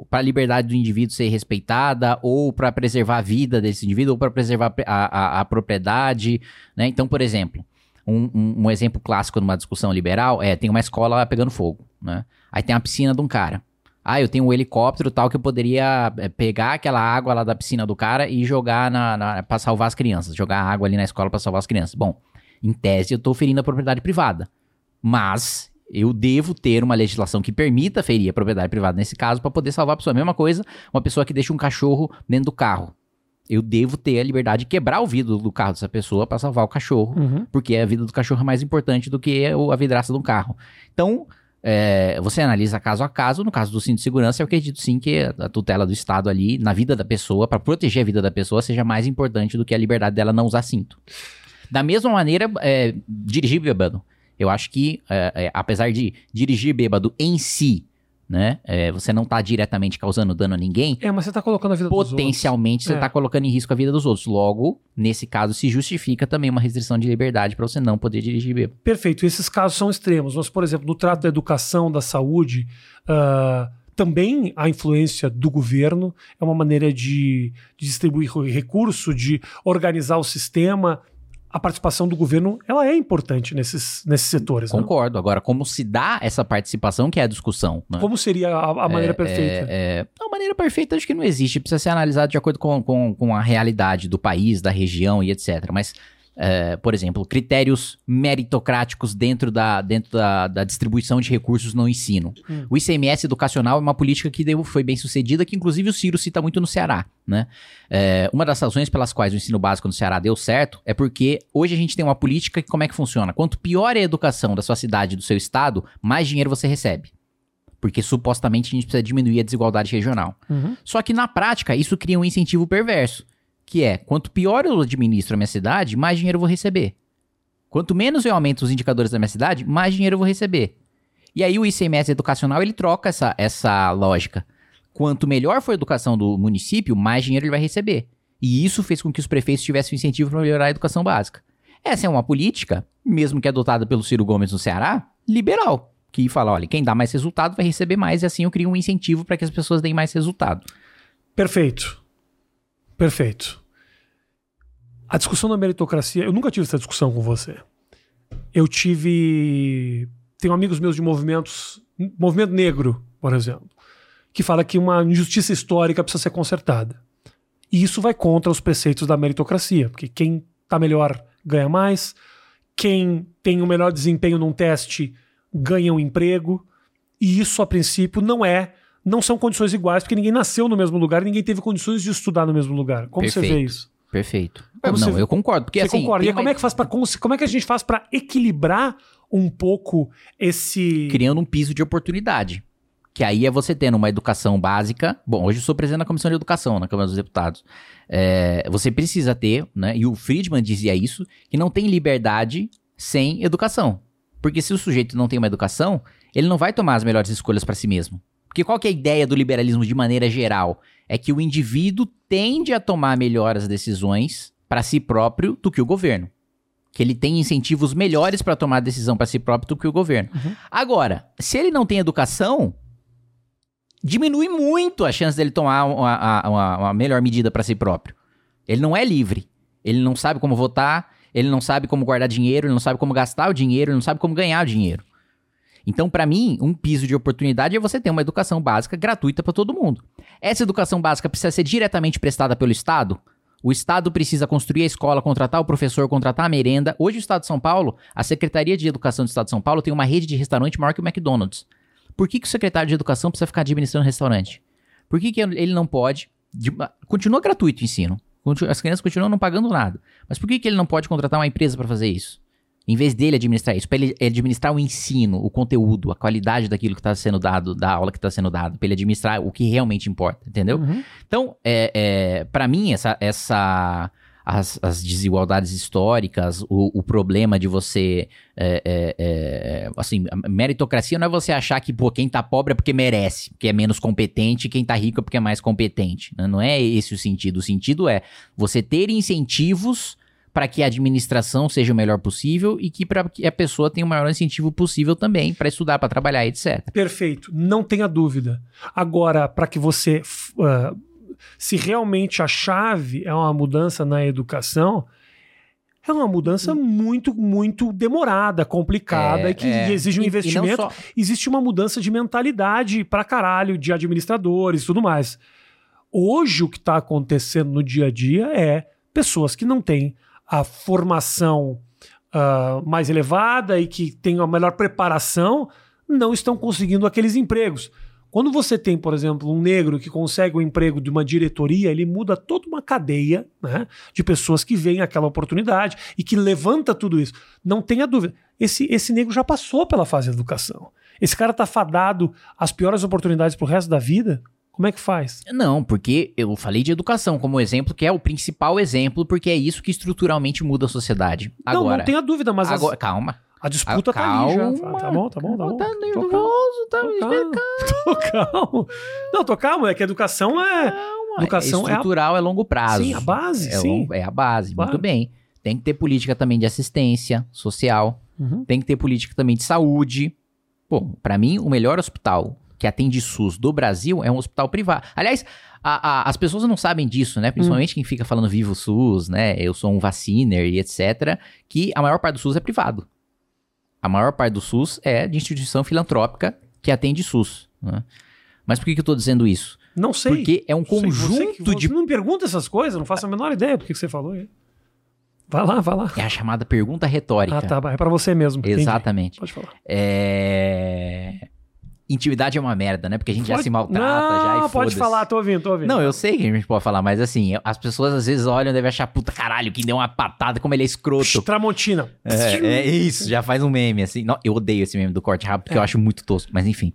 para a liberdade do indivíduo ser respeitada, ou para preservar a vida desse indivíduo, ou para preservar a, a- a propriedade. Né? Então, por exemplo, um, um- um exemplo clássico numa discussão liberal é: tem uma escola pegando fogo. Né? Aí tem a piscina de um cara. Ah, eu tenho um helicóptero tal que eu poderia é, pegar aquela água lá da piscina do cara e jogar na, na para salvar as crianças, jogar água ali na escola para salvar as crianças. Bom, em tese eu tô ferindo a propriedade privada, mas eu devo ter uma legislação que permita ferir a propriedade privada nesse caso para poder salvar a pessoa. Mesma coisa, uma pessoa que deixa um cachorro dentro do carro. Eu devo ter a liberdade de quebrar o vidro do carro dessa pessoa para salvar o cachorro porque a vida do cachorro é mais importante do que a vidraça de um carro. Então, é, você analisa caso a caso. No caso do cinto de segurança, eu acredito sim que a tutela do Estado ali, na vida da pessoa, para proteger a vida da pessoa, seja mais importante do que a liberdade dela não usar cinto. Da mesma maneira, é, dirigir bêbado. Eu acho que, é, é, apesar de dirigir bêbado em si, né, é, você não tá diretamente causando dano a ninguém, É, mas você tá colocando a vida dos outros. potencialmente você É. está colocando em risco a vida dos outros. Logo, nesse caso, se justifica também uma restrição de liberdade para você não poder dirigir bêbado. Perfeito. Esses casos são extremos. Mas, por exemplo, no trato da educação, da saúde, ah, também a influência do governo é uma maneira de, de distribuir recurso, de organizar o sistema. A participação do governo ela é importante nesses, nesses setores. né? Concordo. Agora, como se dá essa participação, que é a discussão. Né? Como seria a, a maneira perfeita? É, não, a maneira perfeita acho que não existe. Precisa ser analisado de acordo com, com, com a realidade do país, da região e etc. Mas, é, por exemplo, critérios meritocráticos dentro da, dentro da, da distribuição de recursos no ensino. Hum. O ICMS educacional é uma política que deu, foi bem sucedida, que inclusive o Ciro cita muito no Ceará. Né? É, uma das razões pelas quais o ensino básico no Ceará deu certo é porque hoje a gente tem uma política que como é que funciona? Quanto pior é a educação da sua cidade, do seu estado, mais dinheiro você recebe. Porque supostamente a gente precisa diminuir a desigualdade regional. Uhum. Só que na prática isso cria um incentivo perverso, que é quanto pior eu administro a minha cidade, mais dinheiro eu vou receber. Quanto menos eu aumento os indicadores da minha cidade, mais dinheiro eu vou receber. E aí o ICMS educacional ele troca essa, essa lógica. Quanto melhor for a educação do município, mais dinheiro ele vai receber. E isso fez com que os prefeitos tivessem um incentivo para melhorar a educação básica. Essa é uma política, mesmo que adotada pelo Ciro Gomes no Ceará, liberal. Que fala, olha, quem dá mais resultado vai receber mais, e assim eu crio um incentivo para que as pessoas deem mais resultado. Perfeito. Perfeito. A discussão da meritocracia, eu nunca tive essa discussão com você. Eu tive. Tenho amigos meus de movimentos. Movimento negro, por exemplo, que fala que uma injustiça histórica precisa ser consertada. E isso vai contra os preceitos da meritocracia, porque quem está melhor ganha mais, quem tem o melhor desempenho num teste ganha um emprego. E isso, a princípio, não é. Não são condições iguais, porque ninguém nasceu no mesmo lugar, ninguém teve condições de estudar no mesmo lugar. Como Perfeito. você vê isso? Perfeito. Como não, você- eu concordo. Porque você assim. concorda? E tem como é que faz para como é que a gente faz para equilibrar um pouco esse criando um piso de oportunidade. Que aí é você tendo uma educação básica. Bom, hoje eu sou presidente da Comissão de Educação na Câmara dos Deputados. É, você precisa ter, né? E o Friedman dizia isso, que não tem liberdade sem educação. Porque se o sujeito não tem uma educação, ele não vai tomar as melhores escolhas para si mesmo. Porque qual que é a ideia do liberalismo de maneira geral? É que o indivíduo tende a tomar melhores decisões para si próprio do que o governo. Que ele tem incentivos melhores para tomar decisão para si próprio do que o governo. Agora, se ele não tem educação, diminui muito a chance dele tomar uma, uma- uma melhor medida para si próprio. Ele não é livre. Ele não sabe como votar, ele não sabe como guardar dinheiro, ele não sabe como gastar o dinheiro, ele não sabe como ganhar o dinheiro. Então, para mim, um piso de oportunidade é você ter uma educação básica gratuita para todo mundo. Essa educação básica precisa ser diretamente prestada pelo Estado? O Estado precisa construir a escola, contratar o professor, contratar a merenda. Hoje, o Estado de São Paulo, a Secretaria de Educação do Estado de São Paulo tem uma rede de restaurante maior que o McDonald's. Por que, que o secretário de Educação precisa ficar administrando restaurante? Por que, que ele não pode. de- continua gratuito o ensino. As crianças continuam não pagando nada. Mas por que, que ele não pode contratar uma empresa para fazer isso? Em vez dele administrar isso, para ele administrar o ensino, o conteúdo, a qualidade daquilo que está sendo dado, da aula que está sendo dada, para ele administrar o que realmente importa, entendeu? Uhum. Então, é, é, para mim, essa, essa, as, as desigualdades históricas, o, o problema de você. é, é, é, assim, a meritocracia não é você achar que pô, quem tá pobre é porque merece, porque é menos competente, e quem tá rico é porque é mais competente. né? Não é esse o sentido. O sentido é você ter incentivos para que a administração seja o melhor possível e que para que a pessoa tenha o maior incentivo possível também para estudar, para trabalhar, etc. Perfeito, não tenha dúvida. Agora, para que você. ah, se realmente a chave é uma mudança na educação, é uma mudança muito, muito demorada, complicada É, e que é. exige um E- e investimento. só- Existe uma mudança de mentalidade pra caralho de administradores e tudo mais. Hoje, o que está acontecendo no dia a dia é pessoas que não têm a formação ah, mais elevada e que têm a melhor preparação não estão conseguindo aqueles empregos. Quando você tem, por exemplo, um negro que consegue o emprego de uma diretoria, ele muda toda uma cadeia né, de pessoas que veem aquela oportunidade e que levanta tudo isso. Não tenha dúvida. Esse, esse negro já passou pela fase de educação. Esse cara tá fadado às piores oportunidades pro resto da vida. Como é que faz? Não, porque eu falei de educação como exemplo, que é o principal exemplo, porque é isso que estruturalmente muda a sociedade. não, Agora, não tenha dúvida, mas as- agora calma. a disputa Ah, tá ali já. calma. Tá bom, tá bom, tá bom. Tá nervoso, tá tô calmo, tô calmo. Não, tô calmo, é que a educação é. Educação é a, estrutural é longo prazo. sim, a base, é, sim. é a base, Claro. muito bem. Tem que ter política também de assistência social, Uhum. tem que ter política também de saúde. Pô, pra mim, o melhor hospital que atende SUS do Brasil é um hospital privado. Aliás, a- a- as pessoas não sabem disso, né? Hum. Principalmente quem fica falando vivo SUS, né? Eu sou um vaciner e etc. Que a maior parte do SUS é privado. A maior parte do SUS é de instituição filantrópica que atende SUS. né? Mas por que, que eu tô dizendo isso? Não sei. Porque é um Sei, conjunto você que- de. Você não me pergunta essas coisas, não faço a menor ideia do que você falou aí. Vai lá, vai lá. É a chamada pergunta retórica. Ah, tá, é pra você mesmo. entendi. Exatamente. Pode falar. É... Intimidade é uma merda, né? Porque a gente já Pode- se maltrata, não, já e pode falar, tô ouvindo, tô ouvindo. Não, eu sei que a gente pode falar, mas assim, as pessoas às vezes olham e devem achar, puta caralho, que deu uma patada, como ele é escroto. Tramontina. É, é isso, já faz um meme, assim. Não, eu odeio esse meme do corte rápido, porque É. eu acho muito tosco, mas enfim.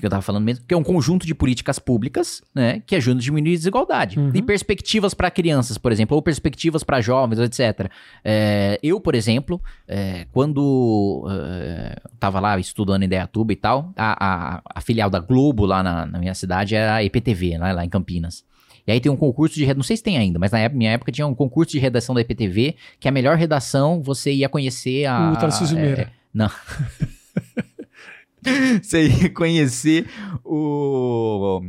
Que eu tava falando mesmo? Que é um conjunto de políticas públicas, né, que ajudam a diminuir a desigualdade. Uhum. E perspectivas para crianças, por exemplo, ou perspectivas para jovens, etc. É, eu, por exemplo, é, quando é, tava lá estudando em Indaiatuba e tal, a, a- a filial da Globo lá na, na minha cidade era a EPTV, lá, lá em Campinas. E aí tem um concurso de redação, não sei se tem ainda, mas na época- minha época tinha um concurso de redação da EPTV, que a melhor redação você ia conhecer a... O Tarcísio é, Meira. não. você ia conhecer o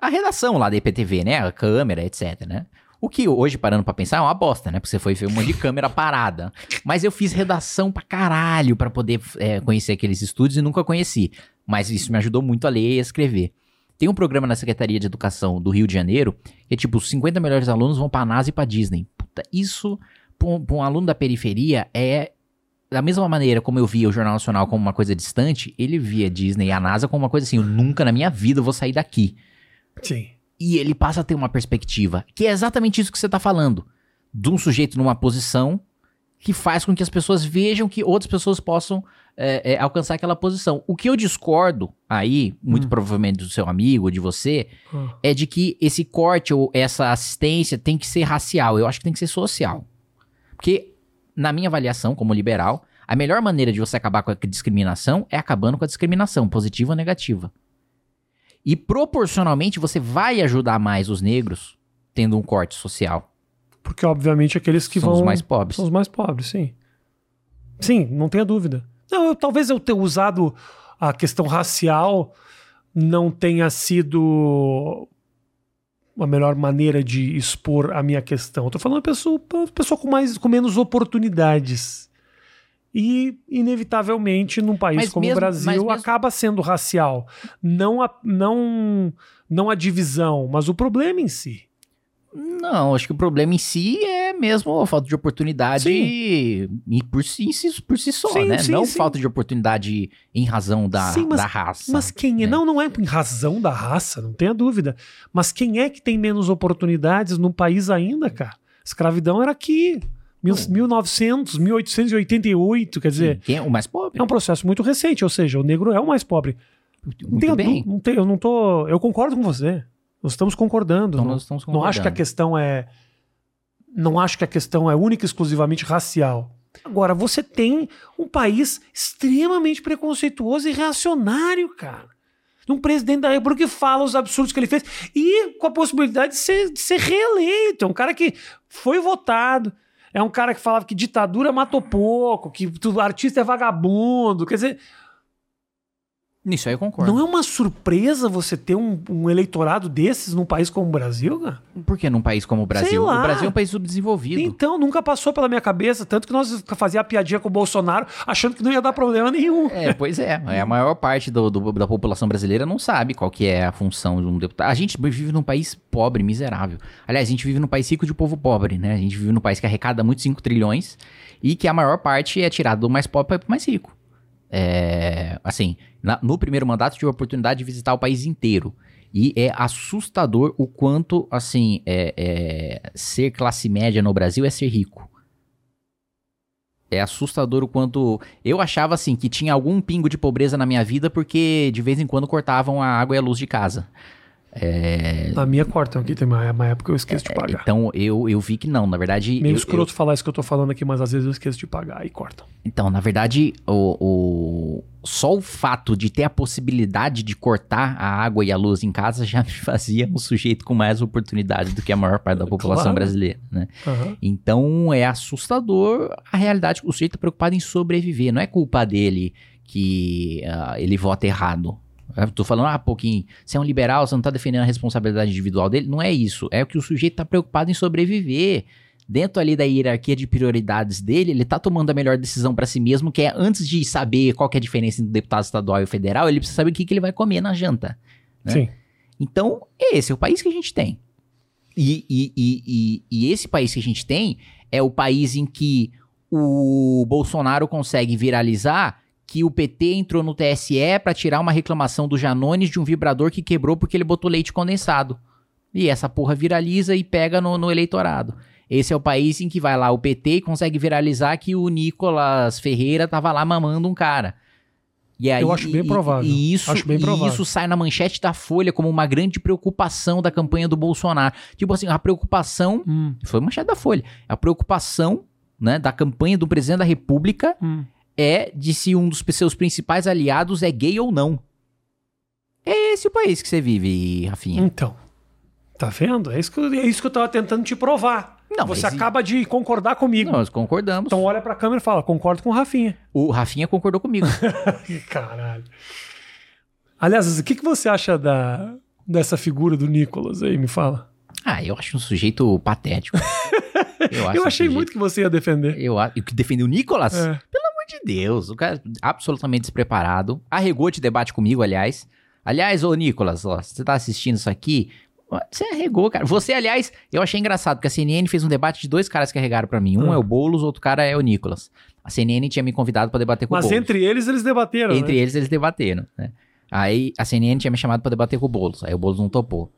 a redação lá da IPTV, né? A câmera, etc, né? O que hoje, parando pra pensar, é uma bosta, né? Porque você foi ver um monte de câmera parada. Mas eu fiz redação pra caralho pra poder é, conhecer aqueles estúdios e nunca conheci. Mas isso me ajudou muito a ler e a escrever. Tem um programa na Secretaria de Educação do Rio de Janeiro, que é tipo, os 50 melhores alunos vão pra NASA e pra Disney. Puta, isso, pra um, pra um aluno da periferia, é da mesma maneira como eu via o Jornal Nacional como uma coisa distante, ele via Disney e a NASA como uma coisa assim, eu nunca na minha vida vou sair daqui. Sim. E ele passa a ter uma perspectiva, que é exatamente isso que você tá falando. De um sujeito numa posição que faz com que as pessoas vejam que outras pessoas possam é, é, alcançar aquela posição. O que eu discordo aí, muito Hum. provavelmente do seu amigo, de você, Ah. é de que esse corte ou essa assistência tem que ser racial. Eu acho que tem que ser social. Porque, na minha avaliação como liberal, a melhor maneira de você acabar com a discriminação é acabando com a discriminação, positiva ou negativa. E proporcionalmente você vai ajudar mais os negros tendo um corte social. Porque, obviamente, aqueles que São vão. os mais pobres. São os mais pobres, sim. Sim, não tenha dúvida. Não, eu- talvez eu ter usado a questão racial não tenha sido a melhor maneira de expor a minha questão. Eu tô falando pessoa, pessoa com mais com menos oportunidades. E, inevitavelmente, num país Mas como mesmo- o Brasil, mesmo- acaba sendo racial. Não a, não, não a divisão, mas o problema em si. Não, acho que o problema em si é mesmo a falta de oportunidade Sim. por si, por si só, Sim, né? sim, não falta de oportunidade em razão da, mas- da raça. Mas quem é? né? Não, não é em razão da raça, não tenha dúvida. Mas quem é que tem menos oportunidades no país ainda, cara? Escravidão era aqui. Mil, 1900, 1888, quer dizer, Quem é o mais pobre? é um processo muito recente, ou seja, o negro é o mais pobre. Não Muito tenho, bem. não tenho- eu não tô, eu concordo com você. Nós estamos concordando. Então não, nós estamos não acho que a concordando. questão é não acho que a questão é única e exclusivamente racial. Agora, você tem um país extremamente preconceituoso e reacionário, cara. Um presidente da República que fala os absurdos que ele fez e com a possibilidade de ser, de ser reeleito. É um cara que foi votado. É um cara que falava que ditadura matou pouco, que o artista é vagabundo. Quer dizer, Nisso aí eu concordo. não é uma surpresa você ter um, um eleitorado desses num país como o Brasil, cara? Por que num país como o Brasil? O Brasil é um país subdesenvolvido. Então, nunca passou pela minha cabeça, tanto que nós fazia a piadinha com o Bolsonaro, achando que não ia dar problema nenhum. É, pois é. É, A maior parte do- do- da população brasileira não sabe qual que é a função de um deputado. A gente vive num país pobre, miserável. Aliás, a gente vive num país rico de povo pobre, né? A gente vive num país que arrecada muito 5 trilhões e que a maior parte é tirada do mais pobre para o mais rico. É, assim, na- no primeiro mandato tive a oportunidade de visitar o país inteiro. E é assustador o quanto, assim, é, é, ser classe média no Brasil é ser rico. É assustador o quanto. Eu achava assim que tinha algum pingo de pobreza na minha vida porque de vez em quando cortavam a água e a luz de casa. É, Na minha corta aqui tem uma, uma época que eu esqueço de pagar. então eu, eu vi que não, na verdade. Meio eu- escroto falar isso que eu tô falando aqui, mas às vezes eu esqueço de pagar e cortam. Então, na verdade, o, o- só o fato de ter a possibilidade de cortar a água e a luz em casa já me fazia um sujeito com mais oportunidade do que a maior parte da população Claro. brasileira, né? Aham. Então é assustador a realidade. O sujeito tá preocupado em sobreviver. Não é culpa dele que ah, ele vota errado. Eu tô falando, ah, pouquinho, você é um liberal, você não tá defendendo a responsabilidade individual dele. Não é isso. É que o sujeito tá preocupado em sobreviver. Dentro ali da hierarquia de prioridades dele, ele tá tomando a melhor decisão pra si mesmo, que é antes de saber qual é a diferença entre deputado estadual e federal, ele precisa saber o que, que ele vai comer na janta. né? Sim. Então, esse é o país que a gente tem. E, e, e, e, e esse país que a gente tem é o país em que o Bolsonaro consegue viralizar que o PT entrou no TSE para tirar uma reclamação do Janones de um vibrador que quebrou porque ele botou leite condensado. E essa porra viraliza e pega no, no eleitorado. Esse é o país em que vai lá o PT e consegue viralizar que o Nicolas Ferreira tava lá mamando um cara. E aí, Eu acho bem provável. E, isso, Acho bem provável. isso sai na manchete da Folha como uma grande preocupação da campanha do Bolsonaro. Tipo assim, a preocupação. Hum, Foi manchete da Folha. A preocupação né, da campanha do presidente da República hum. É de se um dos seus principais aliados é gay ou não. É esse o país que você vive, Rafinha. Então. Tá vendo? É isso, que eu, é isso que eu tava tentando te provar. Não, Você mas acaba de concordar comigo. Nós concordamos. Então olha pra câmera e fala, concordo com o Rafinha. O Rafinha concordou comigo. Que Caralho. Aliás, o que, que você acha da, dessa figura do Nicolas aí? Me fala. ah, eu acho um sujeito patético. Eu, acho Eu um achei sujeito- muito que você ia defender. Eu. Que defendeu o Nicolas? É. de Deus, o cara absolutamente despreparado. Arregou de debate comigo, aliás. Aliás, ô Nicolas, ó, você tá assistindo isso aqui, você arregou, cara. Você, aliás, eu achei engraçado, porque a CNN fez um debate de dois caras que arregaram pra mim. Um Ah. é o Boulos, outro cara é o Nicolas. A CNN tinha me convidado pra debater com Mas o Boulos. entre eles, eles debateram. Entre né? eles, eles debateram, né? Aí a CNN tinha me chamado pra debater com o Boulos. Aí o Boulos não topou.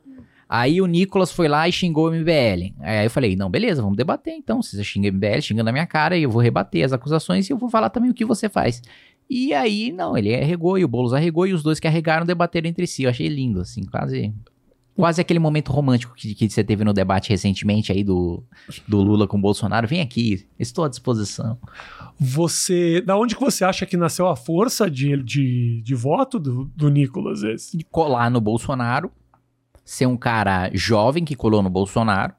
Aí o Nicolas foi lá e xingou o MBL. Aí eu falei, não, beleza, vamos debater então. Se você xinga o MBL, xinga na minha cara e eu vou rebater as acusações e eu vou falar também o que você faz. E aí, não, ele arregou e o Boulos arregou e os dois que arregaram debateram entre si. Eu achei lindo, assim, quase... Quase aquele momento romântico que, que você teve no debate recentemente aí do, do Lula com o Bolsonaro. Vem aqui, estou à disposição. Você. Da onde que você acha que nasceu a força de, de, de voto do, do Nicolas? Esse? de colar no Bolsonaro, ser um cara jovem que colou no Bolsonaro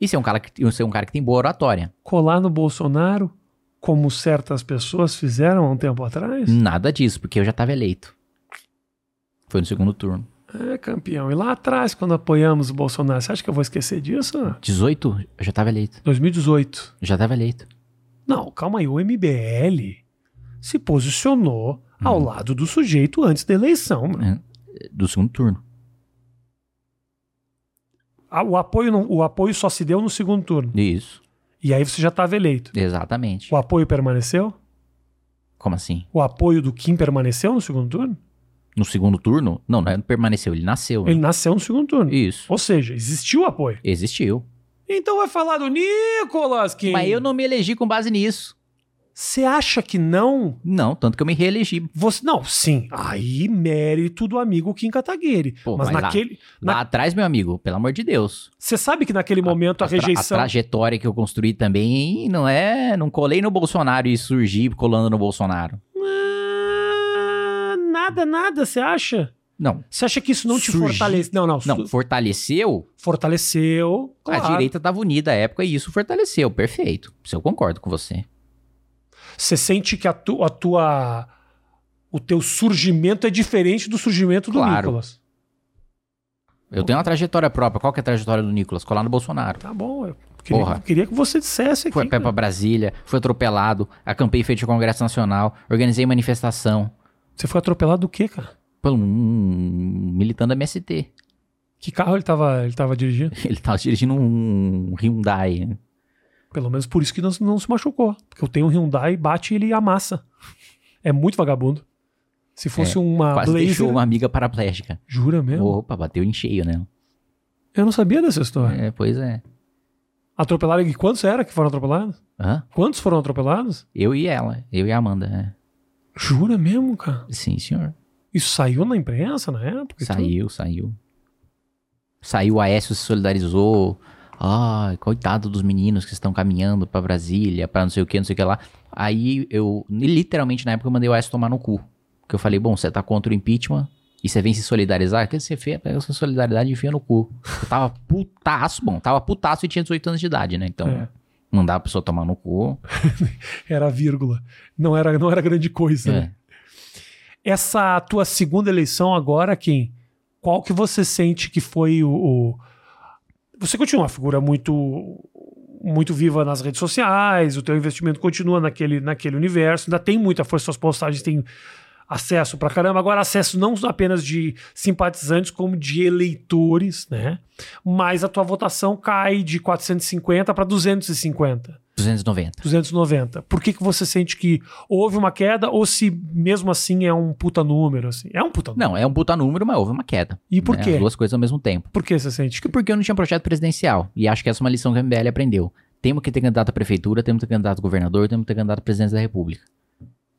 e ser um cara que, ser um cara que tem boa oratória. Colar no Bolsonaro, como certas pessoas fizeram há um tempo atrás? Nada disso, porque eu já tava eleito. Foi no segundo turno. É, campeão. E lá atrás, quando apoiamos o Bolsonaro, você acha que eu vou esquecer disso? 18, eu já tava eleito. 2018. Eu já tava eleito. Não, calma aí. O MBL se posicionou ao lado do sujeito antes da eleição. mano. Do segundo turno. O apoio, não- o apoio só se deu no segundo turno. Isso. E aí você já estava eleito. Exatamente. O apoio permaneceu? Como assim? O apoio do Kim permaneceu no segundo turno? No segundo turno? Não, não permaneceu, ele nasceu. né? Ele nasceu no segundo turno. Isso. Ou seja, existiu apoio. Existiu. Então vai falar do Nicolas, Kim. Mas eu não me elegi com base nisso. Você acha que não? Não, tanto que eu me reelegi. Você, não, sim. Aí mérito do amigo Kim Kataguiri. Pô, mas mas lá- naquele. Lá na- atrás, meu amigo, pelo amor de Deus. Você sabe que naquele momento a, tra- rejeição. a trajetória que eu construí também não é. Não colei no Bolsonaro e surgi colando no Bolsonaro. Ah, nada, nada, você acha? Não. Você acha que isso não te Surgi- fortalece? Não, não. Não, su- fortaleceu. Fortaleceu. claro. A direita tava unida à época e isso fortaleceu. Perfeito. Isso eu concordo com você. Você sente que a, tu- a tua. O teu surgimento é diferente do surgimento do Claro. Nicolas. Eu tenho uma trajetória própria. Qual que é a trajetória do Nicolas? Colar no Bolsonaro. Tá bom. Eu queria, Porra. queria que você dissesse aqui. Foi pé cara. pra Brasília, foi atropelado, acampei feito de Congresso Nacional, organizei manifestação. Você foi atropelado do quê, cara? Por um militante da MST. Que carro ele tava, ele tava dirigindo? Ele tava dirigindo um Hyundai. Pelo menos por isso que não, não se machucou. Porque eu tenho um Hyundai, bate e ele amassa. É muito vagabundo. Se fosse uma É, Quase Blazer... deixou uma amiga paraplégica. Jura mesmo? Opa, bateu em cheio nela. Eu não sabia dessa história. É, pois é. Atropelaram... E quantos era que foram atropelados? Hã? Quantos foram atropelados? Eu e ela. Eu e a Amanda. Jura mesmo, cara? Sim, senhor. Isso saiu na imprensa na época? Saiu, saiu. Saiu, o Aécio se solidarizou. Ai, coitado dos meninos que estão caminhando pra Brasília, pra não sei o que, não sei o que lá. Aí eu, literalmente na época, eu mandei o Aécio tomar no cu. Porque eu falei, bom, você tá contra o impeachment e você vem se solidarizar, que você fez? Pega sua solidariedade e enfia no cu. Eu tava putaço, bom, tava putaço e tinha 18 anos de idade, né? Então, É. mandar a pessoa tomar no cu. Era vírgula. Não era, não era grande coisa, né? É. Essa tua segunda eleição agora, Kim, qual que você sente que foi o... o- Você continua uma figura muito muito viva nas redes sociais, o teu investimento continua naquele, naquele universo, ainda tem muita força, suas postagens têm acesso pra caramba, agora acesso não apenas de simpatizantes, como de eleitores, né? Mas a tua votação cai de 450 para 250. 290. 290. Por que, que você sente que houve uma queda ou se mesmo assim é um puta número? Assim? É um puta número. Não, é um puta número, mas houve uma queda. E por né? quê? As duas coisas ao mesmo tempo. Por que você sente que. Porque eu não tinha projeto presidencial. E acho que essa é uma lição que a MBL aprendeu. Temos que ter candidato à prefeitura, temos que ter candidato a governador, temos que ter candidato a presidente da república.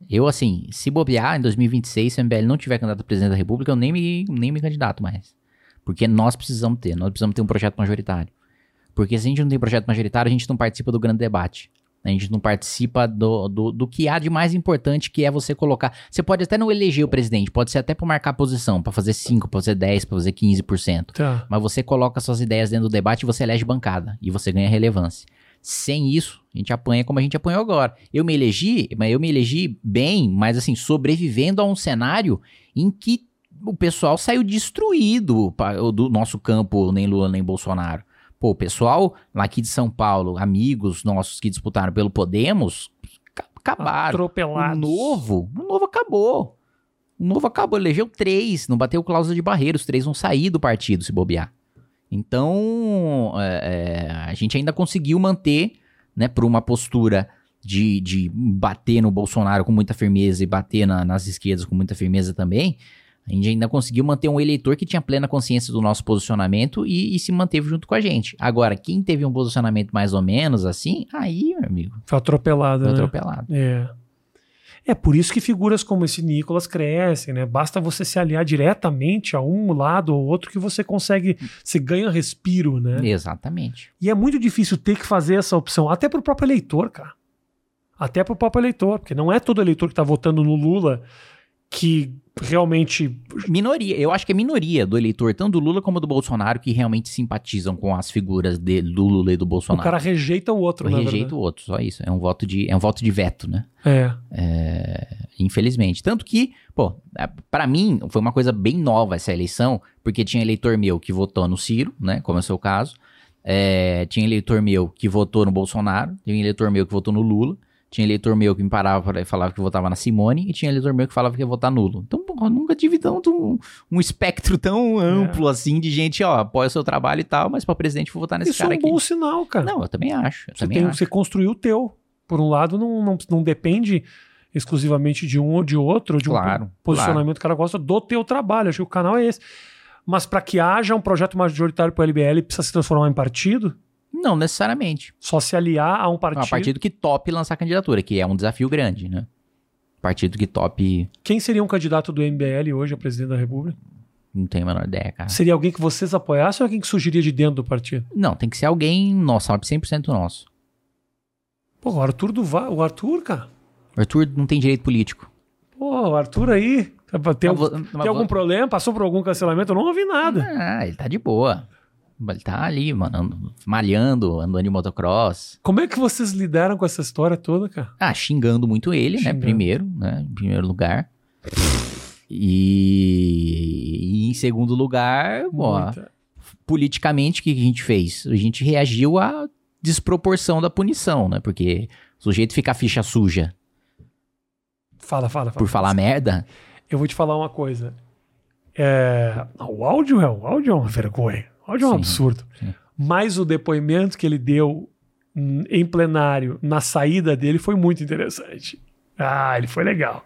Eu, assim, se bobear em 2026, se a MBL não tiver candidato a presidente da república, eu nem me, nem me candidato mais. Porque nós precisamos ter, nós precisamos ter um projeto majoritário. Porque se a gente não tem projeto majoritário, a gente não participa do grande debate. A gente não participa do, do, do que há de mais importante, que é você colocar. Você pode até não eleger o presidente, pode ser até para marcar posição, para fazer 5, para fazer 10, para fazer 15%. Tá. Mas você coloca suas ideias dentro do debate e você elege bancada. E você ganha relevância. Sem isso, a gente apanha como a gente apanhou agora. Eu me elegi, mas eu me elegi bem, mas assim, sobrevivendo a um cenário em que o pessoal saiu destruído do nosso campo, nem Lula nem Bolsonaro. Pô, o pessoal lá aqui de São Paulo, amigos nossos que disputaram pelo Podemos, ca- acabaram. O Atropelados. novo, o novo acabou. O Novo acabou, elegeu três, não bateu cláusula de barreira, os três vão sair do partido se bobear. Então, é, é, a gente ainda conseguiu manter, né, por uma postura de, de bater no Bolsonaro com muita firmeza e bater na, nas esquerdas com muita firmeza também, a gente ainda conseguiu manter um eleitor que tinha plena consciência do nosso posicionamento e, e, se manteve junto com a gente. Agora, quem teve um posicionamento mais ou menos assim, aí, meu amigo. Foi atropelado, Foi né? atropelado. É. É por isso que figuras como esse Nicolas crescem, né? Basta você se aliar diretamente a um lado ou outro que você consegue, você ganha respiro, né? Exatamente. E é muito difícil ter que fazer essa opção, até pro próprio eleitor, cara. Até pro próprio eleitor, porque não é todo eleitor que tá votando no Lula que realmente. Minoria, eu acho que é minoria do eleitor, tanto do Lula como do Bolsonaro, que realmente simpatizam com as figuras de, do Lula e do Bolsonaro. O cara rejeita o outro, Eu na rejeito verdade. o outro, só isso. É um voto de, é um voto de veto, né? É. É, infelizmente. Tanto que, pô, é, pra mim foi uma coisa bem nova essa eleição, porque tinha eleitor meu que votou no Ciro, né? Como é o seu caso. É, tinha eleitor meu que votou no Bolsonaro, tinha eleitor meu que votou no Lula, tinha eleitor meu que me parava e falava que votava na Simone, e tinha eleitor meu que falava que ia votar nulo. Então, porra, eu nunca tive tanto um, um espectro tão amplo assim de gente, ó, apoia o seu trabalho e tal, mas pra presidente vou votar nesse Isso é cara um aqui. bom sinal, cara. Não, eu também acho. Eu Você, também tem, acho. você construiu o teu. Por um lado, não, não, não depende exclusivamente de um ou de outro, de um Claro, posicionamento que o cara gosta do teu trabalho. Acho que o canal é esse. Mas para que haja um projeto majoritário para o LBL, precisa se transformar em partido? Não necessariamente. Só se aliar a um partido. a partido que tope lançar candidatura, que é um desafio grande, né? Partido que tope, Quem seria um candidato do MBL hoje a presidente da República? não tenho a menor ideia, cara. Seria alguém que vocês apoiassem ou alguém que surgiria de dentro do partido? Não, tem que ser alguém nosso, 100% nosso. Pô, o Arthur do Va- o Arthur, cara. O Arthur não tem direito político. Pô, o Arthur aí. Tem, Mas tem mas algum vo- problema? Passou por algum cancelamento? Eu não ouvi nada. Ah, ele tá de boa. Ele tá ali, mano, and- malhando, andando de motocross. Como é que vocês lidaram com essa história toda, cara? Ah, xingando muito ele, né? Xingando. Primeiro, né? Em primeiro lugar. E, e em segundo lugar, ó, politicamente, o que a gente fez? A gente reagiu à desproporção da punição, né? Porque o sujeito fica a ficha suja Fala, fala, fala. por falar merda. Eu vou te falar uma coisa. É, O áudio é, o áudio é uma vergonha. O áudio é um absurdo. sim. Mas o depoimento que ele deu hum, em plenário na saída dele foi muito interessante. Ah, ele foi legal.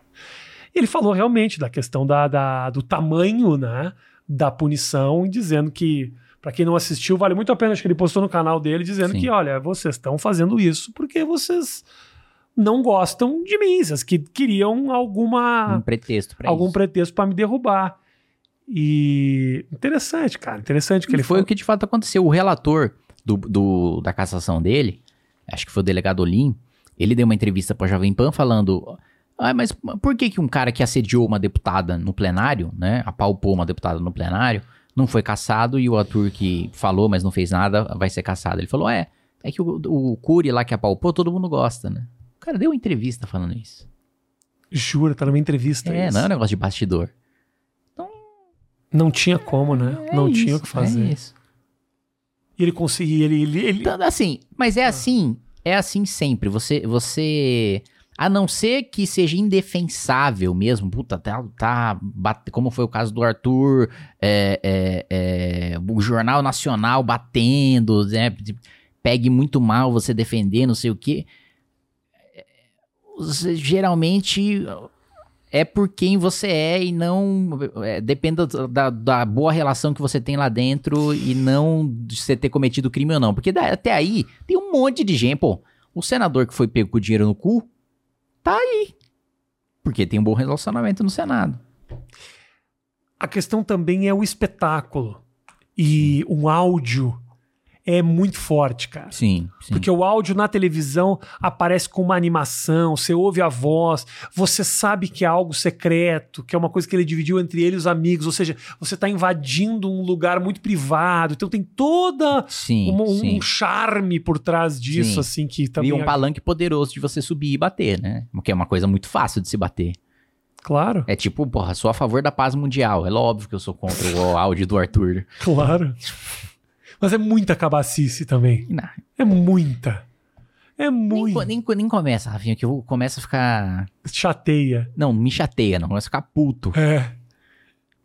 Ele falou realmente da questão da, da- do tamanho né, da punição, dizendo que, para quem não assistiu, vale muito a pena. Acho que ele postou no canal dele dizendo Sim. que, olha, vocês estão fazendo isso porque vocês não gostam de mim, vocês que queriam alguma um pretexto algum isso. pretexto para me derrubar. E interessante, cara, interessante que ele foi foi. o que de fato aconteceu. O relator do, do- da cassação dele, acho que foi o delegado Olim, ele deu uma entrevista pra Jovem Pan falando. Ah, mas por que, que um cara que assediou uma deputada no plenário, né? Apalpou uma deputada no plenário, não foi caçado e o ator que falou, mas não fez nada, vai ser caçado? Ele falou: é, é que o, o Cury lá que apalpou, todo mundo gosta, né? O cara deu uma entrevista falando isso. Jura, tá numa entrevista. É, isso. não é um negócio de bastidor. Não tinha como, né? É não isso, tinha o que fazer. É isso. e ele conseguia, ele, ele, ele- Então, assim, mas é assim, é assim sempre. Você, você, a não ser que seja indefensável mesmo, puta, tá, tá bate- como foi o caso do Arthur, é, é, é, o Jornal Nacional batendo, né, pegue muito mal você defender, não sei o quê. É, geralmente é por quem você é e não. É, depende da, da- boa relação que você tem lá dentro e não de você ter cometido crime ou não. Porque até aí tem um monte de gente. Pô, o senador que foi pego com dinheiro no cu tá aí. Porque tem um bom relacionamento no Senado. a questão também é o espetáculo. E um áudio é muito forte, cara. Sim, sim. Porque o áudio na televisão aparece com uma animação, você ouve a voz, você sabe que é algo secreto, que é uma coisa que ele dividiu entre ele e os amigos, ou seja, você está invadindo um lugar muito privado, então tem toda sim, uma- um, sim. charme por trás disso, Sim. assim, que também E um é- palanque poderoso de você subir e bater, né? Que é uma coisa muito fácil de se bater. Claro, É tipo, porra, sou a favor da paz mundial. É óbvio que eu sou contra o áudio do Arthur. claro. Mas é muita cabacice também. Não, É muita. É Nem, muito. nem, co- nem começa, Rafinha, que eu começo a ficar. Chateia. Não, me chateia, não. Começo a ficar puto. É.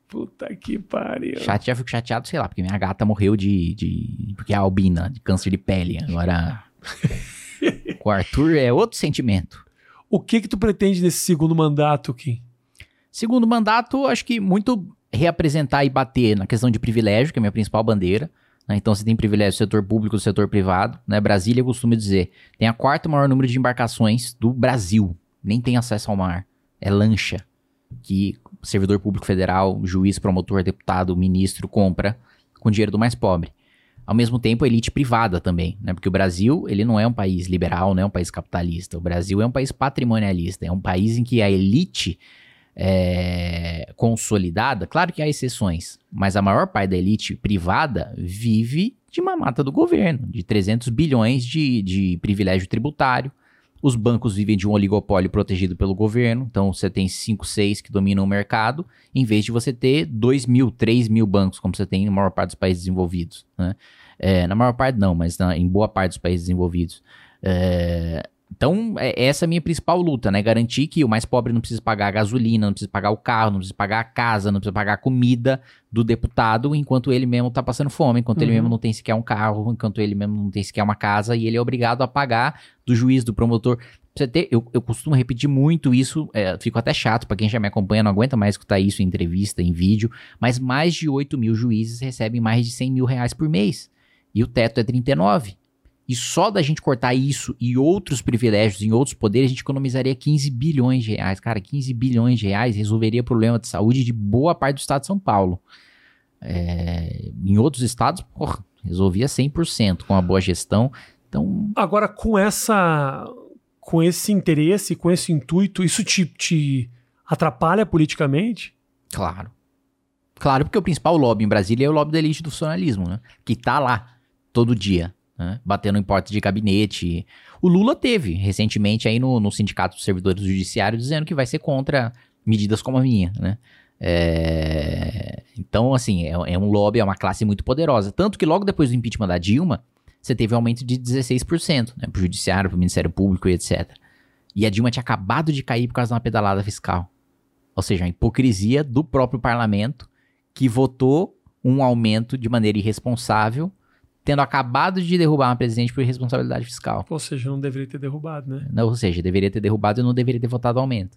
Puta que pariu. Chate, já fico chateado, sei lá, porque minha gata morreu de. de porque é albina, de câncer de pele. Agora. com o Arthur é outro sentimento. O que que tu pretende nesse segundo mandato, Kim? Segundo mandato, acho que muito reapresentar e bater na questão de privilégio, que é a minha principal bandeira. Né? Então, você tem privilégio do setor público do setor privado. Né? Brasília, eu costumo dizer, tem a quarta maior número de embarcações do Brasil. Nem tem acesso ao mar. É lancha. Que servidor público federal, juiz, promotor, deputado, ministro compra com dinheiro do mais pobre. Ao mesmo tempo, elite privada também, né? Porque o Brasil, ele não é um país liberal, não é um país capitalista. O Brasil é um país patrimonialista. É um país em que a elite é, consolidada, claro que há exceções, mas a maior parte da elite privada vive de mamata do governo, de 300 bilhões de, de privilégio tributário. Os bancos vivem de um oligopólio protegido pelo governo, então você tem 5, 6 que dominam o mercado, em vez de você ter 2 mil, 3 mil bancos, como você tem na maior parte dos países desenvolvidos. Né? É, na maior parte não, mas na- em boa parte dos países desenvolvidos. É, então, é, essa é a minha principal luta, né? Garantir que o mais pobre não precisa pagar a gasolina, não precisa pagar o carro, não precisa pagar a casa, não precisa pagar a comida do deputado, enquanto ele mesmo tá passando fome, enquanto ele Uhum. mesmo não tem sequer um carro, enquanto ele mesmo não tem sequer uma casa, e ele é obrigado a pagar do juiz, do promotor. Você ter, eu, eu costumo repetir muito isso, é, fico até chato pra quem já me acompanha, não aguenta mais escutar isso em entrevista, em vídeo, mas mais de 8 mil juízes recebem mais de 100 mil reais por mês. E o teto é 39. E só da gente cortar isso e outros privilégios em outros poderes, a gente economizaria 15 bilhões de reais. Cara, 15 bilhões de reais resolveria problema de saúde de boa parte do estado de São Paulo. É, em outros estados, porra, resolvia 100% com a boa gestão. Então, Agora, com essa. Com esse interesse, com esse intuito, isso te, te atrapalha politicamente? claro. Claro, porque o principal lobby em Brasília é o lobby da elite do funcionalismo, né? Que tá lá todo dia, né? Batendo em porta de gabinete. O Lula teve recentemente aí no, no Sindicato dos Servidores do Judiciário dizendo que vai ser contra medidas como a minha, né? É, Então, assim, é, é um lobby, é uma classe muito poderosa. Tanto que logo depois do impeachment da Dilma, você teve um aumento de 16%, né? Pro Judiciário, pro Ministério Público e etc. E a Dilma tinha acabado de cair por causa de uma pedalada fiscal. Ou seja, a hipocrisia do próprio parlamento que votou um aumento de maneira irresponsável, tendo acabado de derrubar uma presidente por irresponsabilidade fiscal. Ou seja, não deveria ter derrubado, né? Não, Ou seja, deveria ter derrubado e não deveria ter votado o aumento.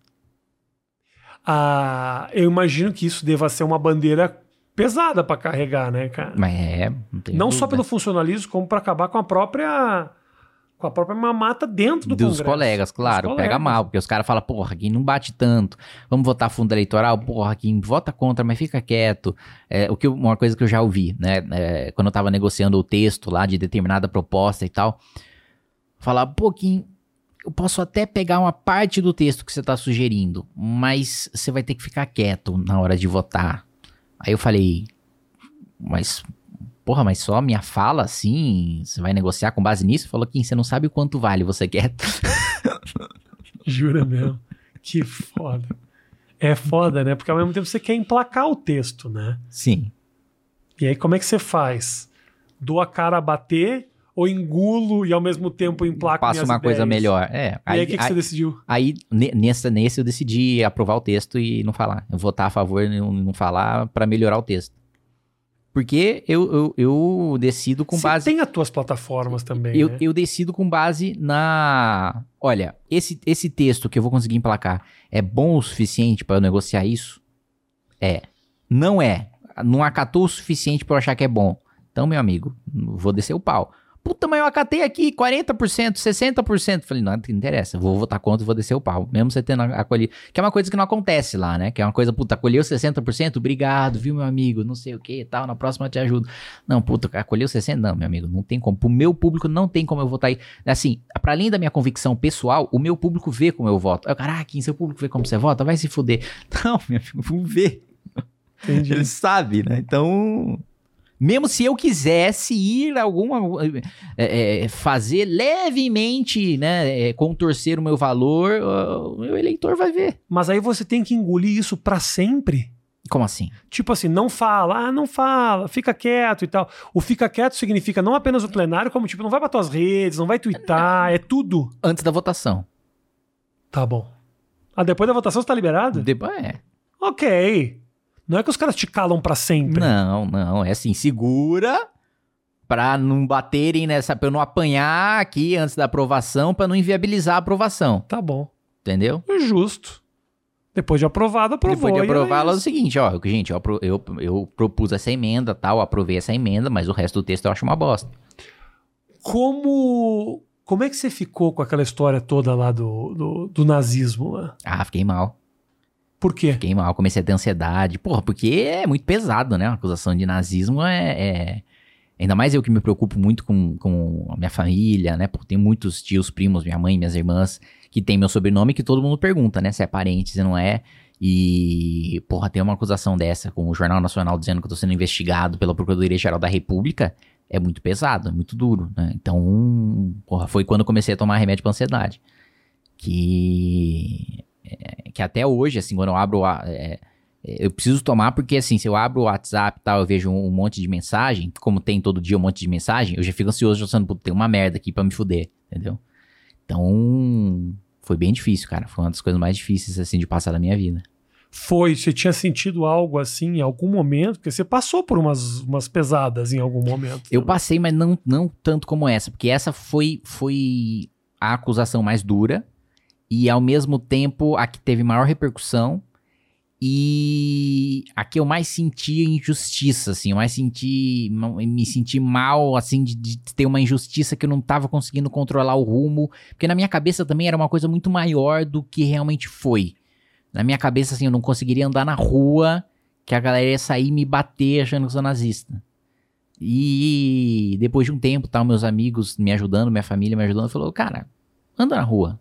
Ah, eu imagino que isso deva ser uma bandeira pesada pra carregar, né, cara? Mas é. Não, Não só pelo funcionalismo, como pra acabar com a própria. Com a própria mamata dentro do dos Congresso. colegas, claro, Dos pega colegas. mal, porque os caras falam, porra, quem não bate tanto, vamos votar fundo eleitoral, porra, quem vota contra, mas fica quieto. É, o que eu- uma coisa que eu já ouvi, né, é, quando eu tava negociando o texto lá de determinada proposta e tal, falar, pô, Kim, eu posso até pegar uma parte do texto que você tá sugerindo, mas você vai ter que ficar quieto na hora de votar. Aí eu falei, mas porra, mas só minha fala assim, você vai negociar com base nisso? Falou, Kim, você não sabe o quanto vale você quieto. Jura mesmo. Que foda. É foda, né? Porque ao mesmo tempo você quer emplacar o texto, né? Sim. E aí como é que você faz? Dou a cara a bater ou engulo e ao mesmo tempo emplaco Passa uma coisa ideias? melhor. É. E aí o que, que você decidiu? Aí, ne- nessa, nesse eu decidi aprovar o texto e não falar. Eu votar a favor e não, não falar pra melhorar o texto. Porque eu, eu, eu decido com Você base. tem as tuas plataformas também, Eu, né? eu decido com base na. Olha, esse, esse texto que eu vou conseguir emplacar é bom o suficiente pra eu negociar isso? É. Não é. Não acatou o suficiente pra eu achar que é bom. Então, meu amigo, vou descer o pau. Puta, mas eu acatei aqui 40%, 60%. Falei, não, não interessa, vou votar contra e vou descer o pau. Mesmo você tendo acolhido. Que é uma coisa que não acontece lá, né? Que é uma coisa, puta, acolheu 60%, obrigado, viu, meu amigo? Não sei o que e tal, na próxima eu te ajudo. Não, puta, acolheu 60%? Não, meu amigo, não tem como. Pro meu público não tem como eu votar aí. Assim, pra além da minha convicção pessoal, o meu público vê como eu voto. Aí, Caraca, seu público vê como você vota? Vai se fuder. Não, meu amigo, vê. Entendi. Ele sabe, né? Então. Mesmo se eu quisesse ir alguma. é, é, fazer levemente, né? é, contorcer o meu valor, o meu eleitor vai ver. Mas aí você tem que engolir isso pra sempre? Como assim? Tipo assim, não fala, ah, não fala, fica quieto e tal. O fica quieto significa não apenas o plenário, como tipo, não vai pra tuas redes, não vai twittar, é tudo. Antes da votação. Tá bom. Ah, depois da votação você tá liberado? Depois é. Ok. Não é que os caras te calam pra sempre. Não, não. É assim, segura pra não baterem nessa. pra eu não apanhar aqui antes da aprovação, pra não inviabilizar a aprovação. Tá bom. Entendeu? É justo. Depois de aprovado, aprovou. Depois de aprovar, é ela é o seguinte, ó, gente, eu, eu, eu propus essa emenda, tal, aprovei essa emenda, mas o resto do texto eu acho uma bosta. Como. Como é que você ficou com aquela história toda lá do, do, do nazismo lá? Ah, fiquei mal. Por quê? Fiquei mal, comecei a ter ansiedade. Porra, porque é muito pesado, né? Uma acusação de nazismo é. é- Ainda mais eu que me preocupo muito com, com a minha família, né? Porque tem muitos tios, primos, minha mãe, minhas irmãs, que tem meu sobrenome que todo mundo pergunta, né? Se é parente, se não é. E, porra, ter uma acusação dessa com o Jornal Nacional dizendo que eu tô sendo investigado pela Procuradoria-Geral da República é muito pesado, é muito duro, né? Então, porra, foi quando comecei a tomar remédio pra ansiedade. Que é, que até hoje, assim, quando eu abro. a- é, é, eu preciso tomar porque, assim, se eu abro o WhatsApp e tal, eu vejo um, um monte de mensagem, como tem todo dia um monte de mensagem, eu já fico ansioso, já pensando, "Puta, tem uma merda aqui pra me fuder, entendeu? Então, foi bem difícil, cara. Foi uma das coisas mais difíceis, assim, de passar na minha vida. Foi? Você tinha sentido algo assim em algum momento? Porque você passou por umas, umas pesadas em algum momento. Eu também. passei, mas não, não tanto como essa, porque essa foi, foi a acusação mais dura e, ao mesmo tempo, a que teve maior repercussão e a que eu mais senti injustiça, assim, eu mais senti, me senti mal, assim, de, de ter uma injustiça que eu não tava conseguindo controlar o rumo, porque na minha cabeça também era uma coisa muito maior do que realmente foi. Na minha cabeça, assim, eu não conseguiria andar na rua que a galera ia sair e me bater achando que eu sou nazista. E depois de um tempo, tal, meus amigos me ajudando, minha família me ajudando, falou, cara, anda na rua.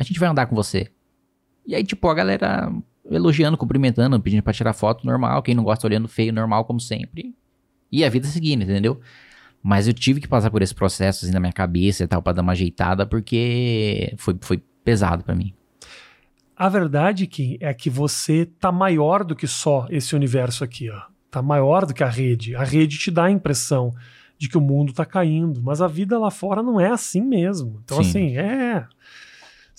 A gente vai andar com você. E aí, tipo, a galera elogiando, cumprimentando, pedindo pra tirar foto normal, quem não gosta olhando feio, normal, como sempre. E a vida seguindo, entendeu? Mas eu tive que passar por esse processo assim na minha cabeça e tal, pra dar uma ajeitada, porque foi, foi pesado pra mim. A verdade Kim, é que você tá maior do que só esse universo aqui, ó. Tá maior do que a rede. A rede te dá a impressão de que o mundo tá caindo, mas a vida lá fora não é assim mesmo. Então, Sim. assim, é.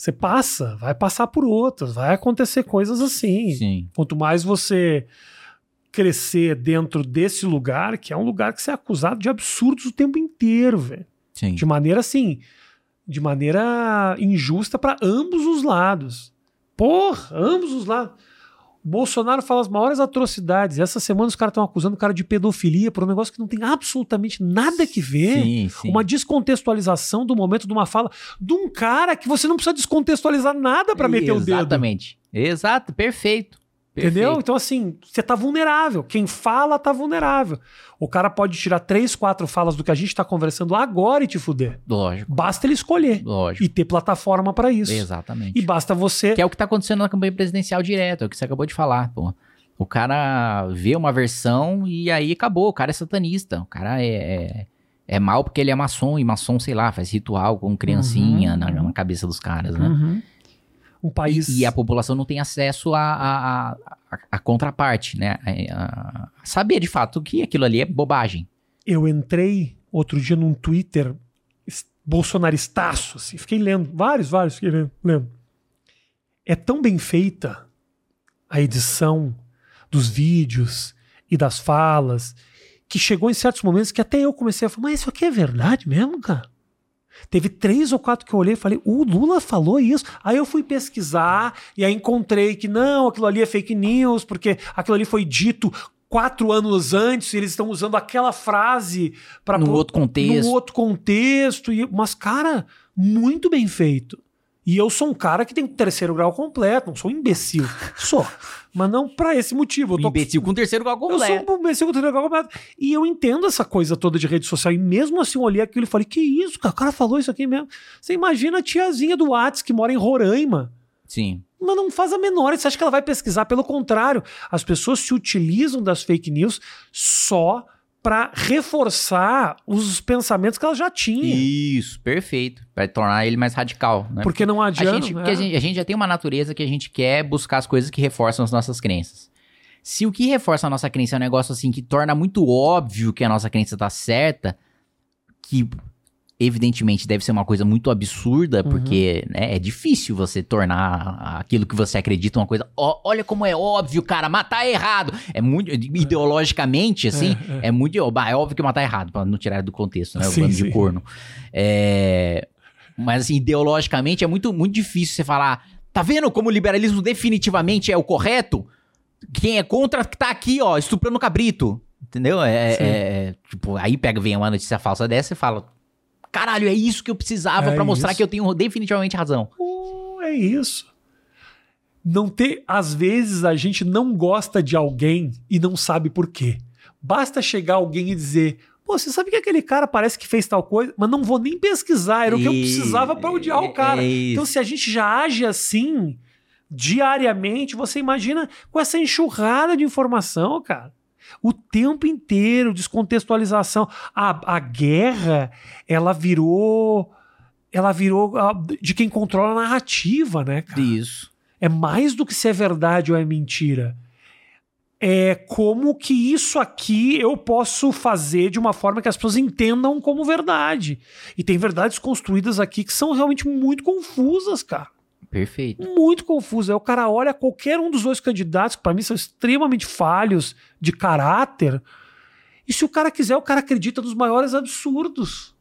Você passa, vai passar por outras, vai acontecer coisas assim. Sim. Quanto mais você crescer dentro desse lugar, que é um lugar que você é acusado de absurdos o tempo inteiro, velho. De maneira assim, de maneira injusta para ambos os lados. Porra, ambos os lados. Bolsonaro fala as maiores atrocidades. Essa semana os caras estão acusando o cara de pedofilia por um negócio que não tem absolutamente nada que ver. Sim, sim. Uma descontextualização do momento de uma fala de um cara que você não precisa descontextualizar nada para meter o dedo. Exatamente. Exato, perfeito. Entendeu? Perfeito. Então, assim, você tá vulnerável. Quem fala tá vulnerável. O cara pode tirar três, quatro falas do que a gente tá conversando agora e te fuder. Lógico, Basta ele escolher lógico. e ter plataforma para isso. Exatamente. E basta você. Que é o que tá acontecendo na campanha presidencial direto, é o que você acabou de falar, pô. O cara vê uma versão e aí acabou, o cara é satanista, o cara é, é, é mal porque ele é maçom, e maçom, sei lá, faz ritual com criancinha Uhum. na, na cabeça dos caras, né? Uhum. Um país. E, e a população não tem acesso à a, a, a- a contraparte, né? A, saber de fato que aquilo ali é bobagem. Eu entrei outro dia num Twitter bolsonaristaço, assim. Fiquei lendo. Vários, vários, fiquei lendo. lendo. É tão bem feita a edição dos vídeos e das falas que chegou em certos momentos que até eu comecei a falar, mas isso aqui é verdade mesmo, cara? Teve três ou quatro que eu olhei e falei, o Lula falou isso. Aí eu fui pesquisar e aí encontrei que não, aquilo ali é fake news, porque aquilo ali foi dito quatro anos antes e eles estão usando aquela frase para Num outro contexto. num outro contexto. E, mas, cara, muito bem feito. E eu sou um cara que tem terceiro grau completo, não sou um imbecil. sou. Mas não pra esse motivo. Eu tô imbecil com terceiro grau eu completo. sou um imbecil com terceiro grau completo. E eu entendo essa coisa toda de rede social. E mesmo assim eu olhei aquilo e falei, que isso, cara? O cara falou isso aqui mesmo. Você imagina a tiazinha do Whats que mora em Roraima. Sim. Mas não faz a menor. Você acha que ela vai pesquisar? Pelo contrário, as pessoas se utilizam das fake news só para reforçar os pensamentos que elas já tinham. Isso, perfeito. Vai tornar ele mais radical, né? Porque não A adianta. gente, né? porque a, gente, a gente já tem uma natureza que a gente quer buscar as coisas que reforçam as nossas crenças. Se o que reforça a nossa crença é um negócio assim que torna muito óbvio que a nossa crença tá certa, que evidentemente deve ser uma coisa muito absurda, Uhum. porque né, é difícil você tornar aquilo que você acredita uma coisa. Ó, olha como é óbvio, cara, matar é errado. É muito ideologicamente, assim, É, é, muito. ó, bah, É óbvio que matar é errado, pra não tirar do contexto, né? O Sim, bando sim. de corno. É, mas assim, ideologicamente é muito, muito difícil você falar. Tá vendo como o liberalismo definitivamente é o correto? Quem é contra tá aqui, ó, estuprando cabrito. Entendeu? É, é- é, tipo, aí pega, vem uma notícia falsa dessa e fala: Caralho, é isso que eu precisava É pra mostrar que eu tenho definitivamente razão. Pô, é isso. Não ter, às vezes a gente não gosta de alguém e não sabe por quê. Basta chegar alguém e dizer: "Pô, você sabe que aquele cara parece que fez tal coisa, mas não vou nem pesquisar, era o que eu E- precisava pra odiar o cara". é Então isso. se a gente já age assim diariamente, você imagina com essa enxurrada de informação, cara. O tempo inteiro, descontextualização. A, a guerra, ela virou. Ela virou ah, de quem controla a narrativa, né, cara? Isso. É mais do que se é verdade ou é mentira. É como que isso aqui eu posso fazer de uma forma que as pessoas entendam como verdade. E tem verdades construídas aqui que são realmente muito confusas, cara Perfeito. muito confuso. Aí o cara olha qualquer um dos dois candidatos, que para mim são extremamente falhos de caráter, e se o cara quiser, o cara acredita nos maiores absurdos.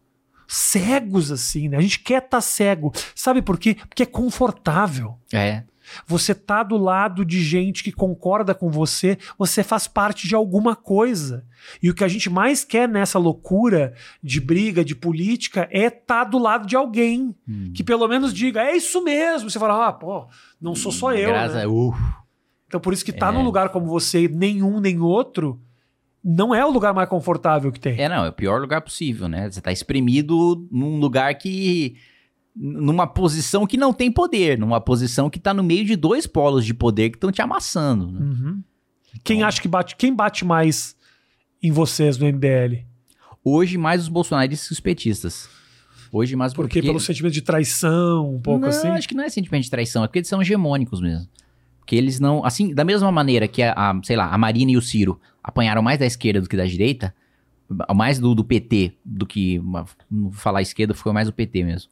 Cegos, assim, né? A gente quer estar cego. Sabe por quê? Porque é confortável. É. Você tá do lado de gente que concorda com você, você faz parte de alguma coisa. E o que a gente mais quer nessa loucura de briga, de política, é estar do lado de alguém Hum. que pelo menos diga, é isso mesmo. Você fala, ah, pô, não sou só eu. Graças né? a- uh, Então por isso que tá É. num lugar como você, nenhum nem outro, não é o lugar mais confortável que tem. É, não, é o pior lugar possível, né? Você tá espremido num lugar que. Numa posição que não tem poder, numa posição que tá no meio de dois polos de poder que estão te amassando. né? Uhum. Quem Então- acha que bate, quem bate mais em vocês no MBL? Hoje, mais os bolsonaristas que os petistas. Hoje, mais Por porque. quê? Pelo sentimento de traição, um pouco não, assim? acho que não é sentimento de traição, é porque eles são hegemônicos mesmo. Porque eles não. Assim, da mesma maneira que a, a, sei lá, a Marina e o Ciro apanharam mais da esquerda do que da direita, mais do, do PT do que. uma- Não falar esquerda, foi mais o PT mesmo.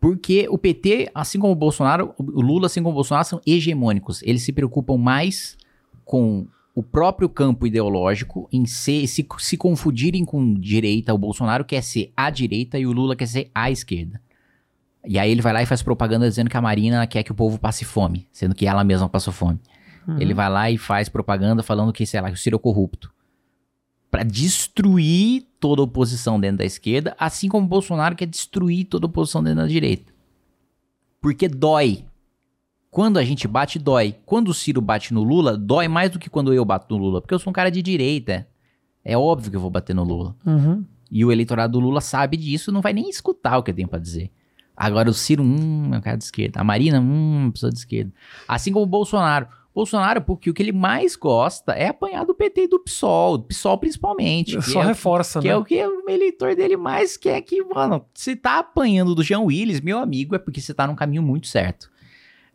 Porque o PT, assim como o Bolsonaro, o Lula, assim como o Bolsonaro, são hegemônicos. Eles se preocupam mais com o próprio campo ideológico, em ser, se, se confundirem com direita. O Bolsonaro quer ser a direita e o Lula quer ser a esquerda. E aí ele vai lá e faz propaganda dizendo que a Marina quer que o povo passe fome, sendo que ela mesma passou fome. Uhum. Ele vai lá e faz propaganda falando que, sei lá, que o Ciro é corrupto. Pra destruir toda a oposição dentro da esquerda, assim como o Bolsonaro quer destruir toda a oposição dentro da direita. Porque dói. Quando a gente bate, dói. Quando o Ciro bate no Lula, dói mais do que quando eu bato no Lula. Porque eu sou um cara de direita. É óbvio que eu vou bater no Lula. Uhum. E o eleitorado do Lula sabe disso, não vai nem escutar o que eu tenho pra dizer. Agora o Ciro, hum, é um cara de esquerda. A Marina, hum, pessoa de esquerda. Assim como o Bolsonaro. Bolsonaro, porque o que ele mais gosta é apanhar do PT e do PSOL, do PSOL principalmente. que Só é o- reforça, que né? é o que o eleitor dele mais quer que, mano, se tá apanhando do Jean Willis, meu amigo, é porque você tá num caminho muito certo.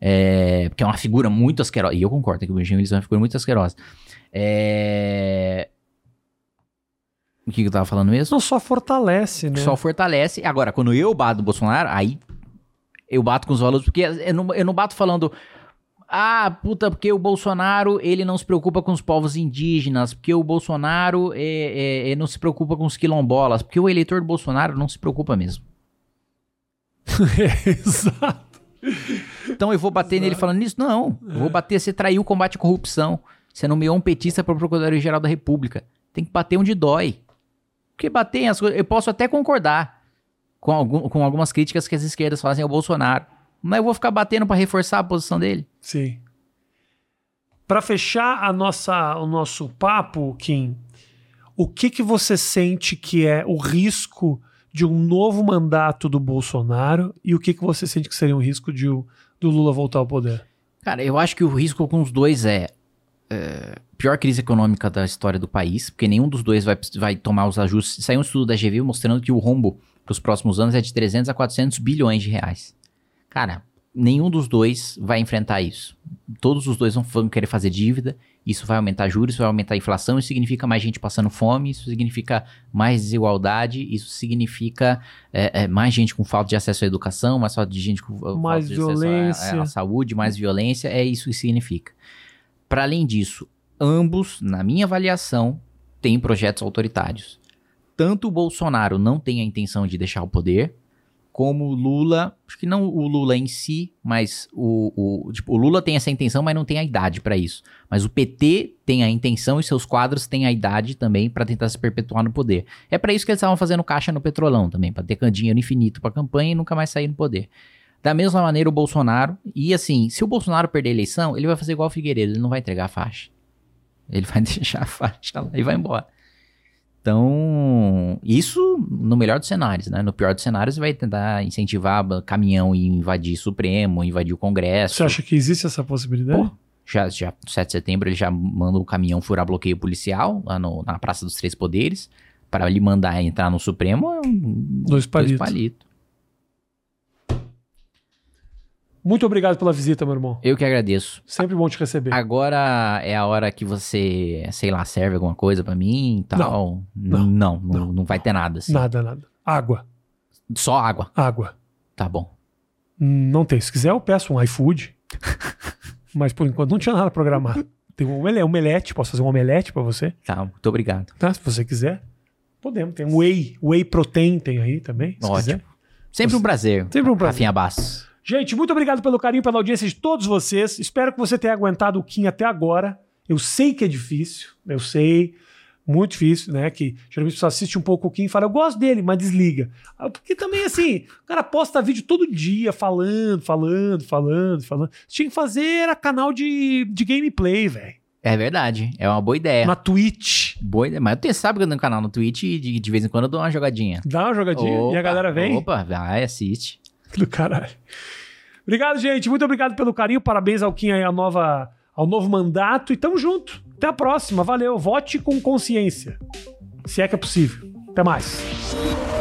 É, porque é uma figura muito asquerosa. E eu concordo que o Jean Willis é uma figura muito asquerosa. É... O que, que eu tava falando mesmo? Não só fortalece, né? Só fortalece. Agora, quando eu bato no Bolsonaro, aí eu bato com os valores, porque eu não, eu não bato falando. Ah, puta, porque o Bolsonaro ele não se preocupa com os povos indígenas, porque o Bolsonaro é, é, é, não se preocupa com os quilombolas, porque o eleitor do Bolsonaro não se preocupa mesmo. Exato. Então eu vou bater nele falando isso? Não. Eu vou bater, você traiu o combate à corrupção. Você nomeou um petista para Procuradoria-Geral da República. Tem que bater onde dói. Porque bater em as coisas. Eu posso até concordar com, algum- com algumas críticas que as esquerdas fazem ao Bolsonaro. Mas eu vou ficar batendo para reforçar a posição dele. Sim. Para fechar a nossa, o nosso papo, Kim, o que, que você sente que é o risco de um novo mandato do Bolsonaro e o que, que você sente que seria um risco de o- do Lula voltar ao poder? Cara, eu acho que o risco com os dois é. é, pior crise econômica da história do país, porque nenhum dos dois vai, vai tomar os ajustes. Saiu um estudo da GV mostrando que o rombo para os próximos anos é de 300 a 400 bilhões de reais. Cara, nenhum dos dois vai enfrentar isso. Todos os dois vão, querer fazer dívida, isso vai aumentar juros, isso vai aumentar a inflação, isso significa mais gente passando fome, isso significa mais desigualdade, isso significa é, é, mais gente com falta de acesso à educação, mais falta de gente com mais falta de violência. acesso à, à saúde, mais violência, é isso que significa. Para além disso, ambos, na minha avaliação, têm projetos autoritários. Tanto o Bolsonaro não tem a intenção de deixar o poder, como Lula, acho que não o Lula em si, mas o, o, tipo, o Lula tem essa intenção, mas não tem a idade para isso. Mas o PT tem a intenção e seus quadros têm a idade também para tentar se perpetuar no poder. É para isso que eles estavam fazendo caixa no petrolão também, para ter dinheiro infinito para campanha e nunca mais sair no poder. Da mesma maneira o Bolsonaro, e assim, se o Bolsonaro perder a eleição, ele vai fazer igual o Figueiredo, ele não vai entregar a faixa. Ele vai deixar a faixa lá e vai embora. Então, isso no melhor dos cenários, né? No pior dos cenários, vai tentar incentivar caminhão e invadir Supremo, invadir o Congresso. Você acha que existe essa possibilidade? Pô, já, já, 7 de setembro, ele já manda o caminhão furar bloqueio policial lá no, na Praça dos Três Poderes. Para ele mandar entrar no Supremo, é um, dois palitos. Dois palitos. Muito obrigado pela visita, meu irmão. Eu que agradeço. Sempre bom te receber. Agora é a hora que você, sei lá, serve alguma coisa para mim e tal. Não não, não não, não, vai ter nada. Assim. Nada, nada. Água. Só água? Água. Tá bom. Não tem. Se quiser, eu peço um iFood. Mas por enquanto não tinha nada programado. Tem um omelete, posso fazer um omelete para você? Tá, muito obrigado. Tá, se você quiser. Podemos. Tem um whey, whey protein tem aí também, se Ótimo. quiser. Sempre um prazer. Sempre um prazer. Rafinha Basso. Gente, muito obrigado pelo carinho, pela audiência de todos vocês. Espero que você tenha aguentado o Kim até agora. Eu sei que é difícil, eu sei, muito difícil, né? Que geralmente você assiste um pouco o Kim e fala, eu gosto dele, mas desliga. Ah, porque também, assim, o cara posta vídeo todo dia, falando, falando, falando, falando. Você tinha que fazer era canal de, de gameplay, velho. É verdade, é uma boa ideia. Na Twitch. Boa ideia. Mas eu sabe que eu tenho um canal no Twitch e de, de vez em quando eu dou uma jogadinha. Dá uma jogadinha opa, e a galera vem? Opa, vai, assiste. Do caralho. Obrigado, gente. Muito obrigado pelo carinho. Parabéns ao Kim aí, a nova, ao novo mandato. E tamo junto. Até a próxima. Valeu. Vote com consciência. Se é que é possível. Até mais.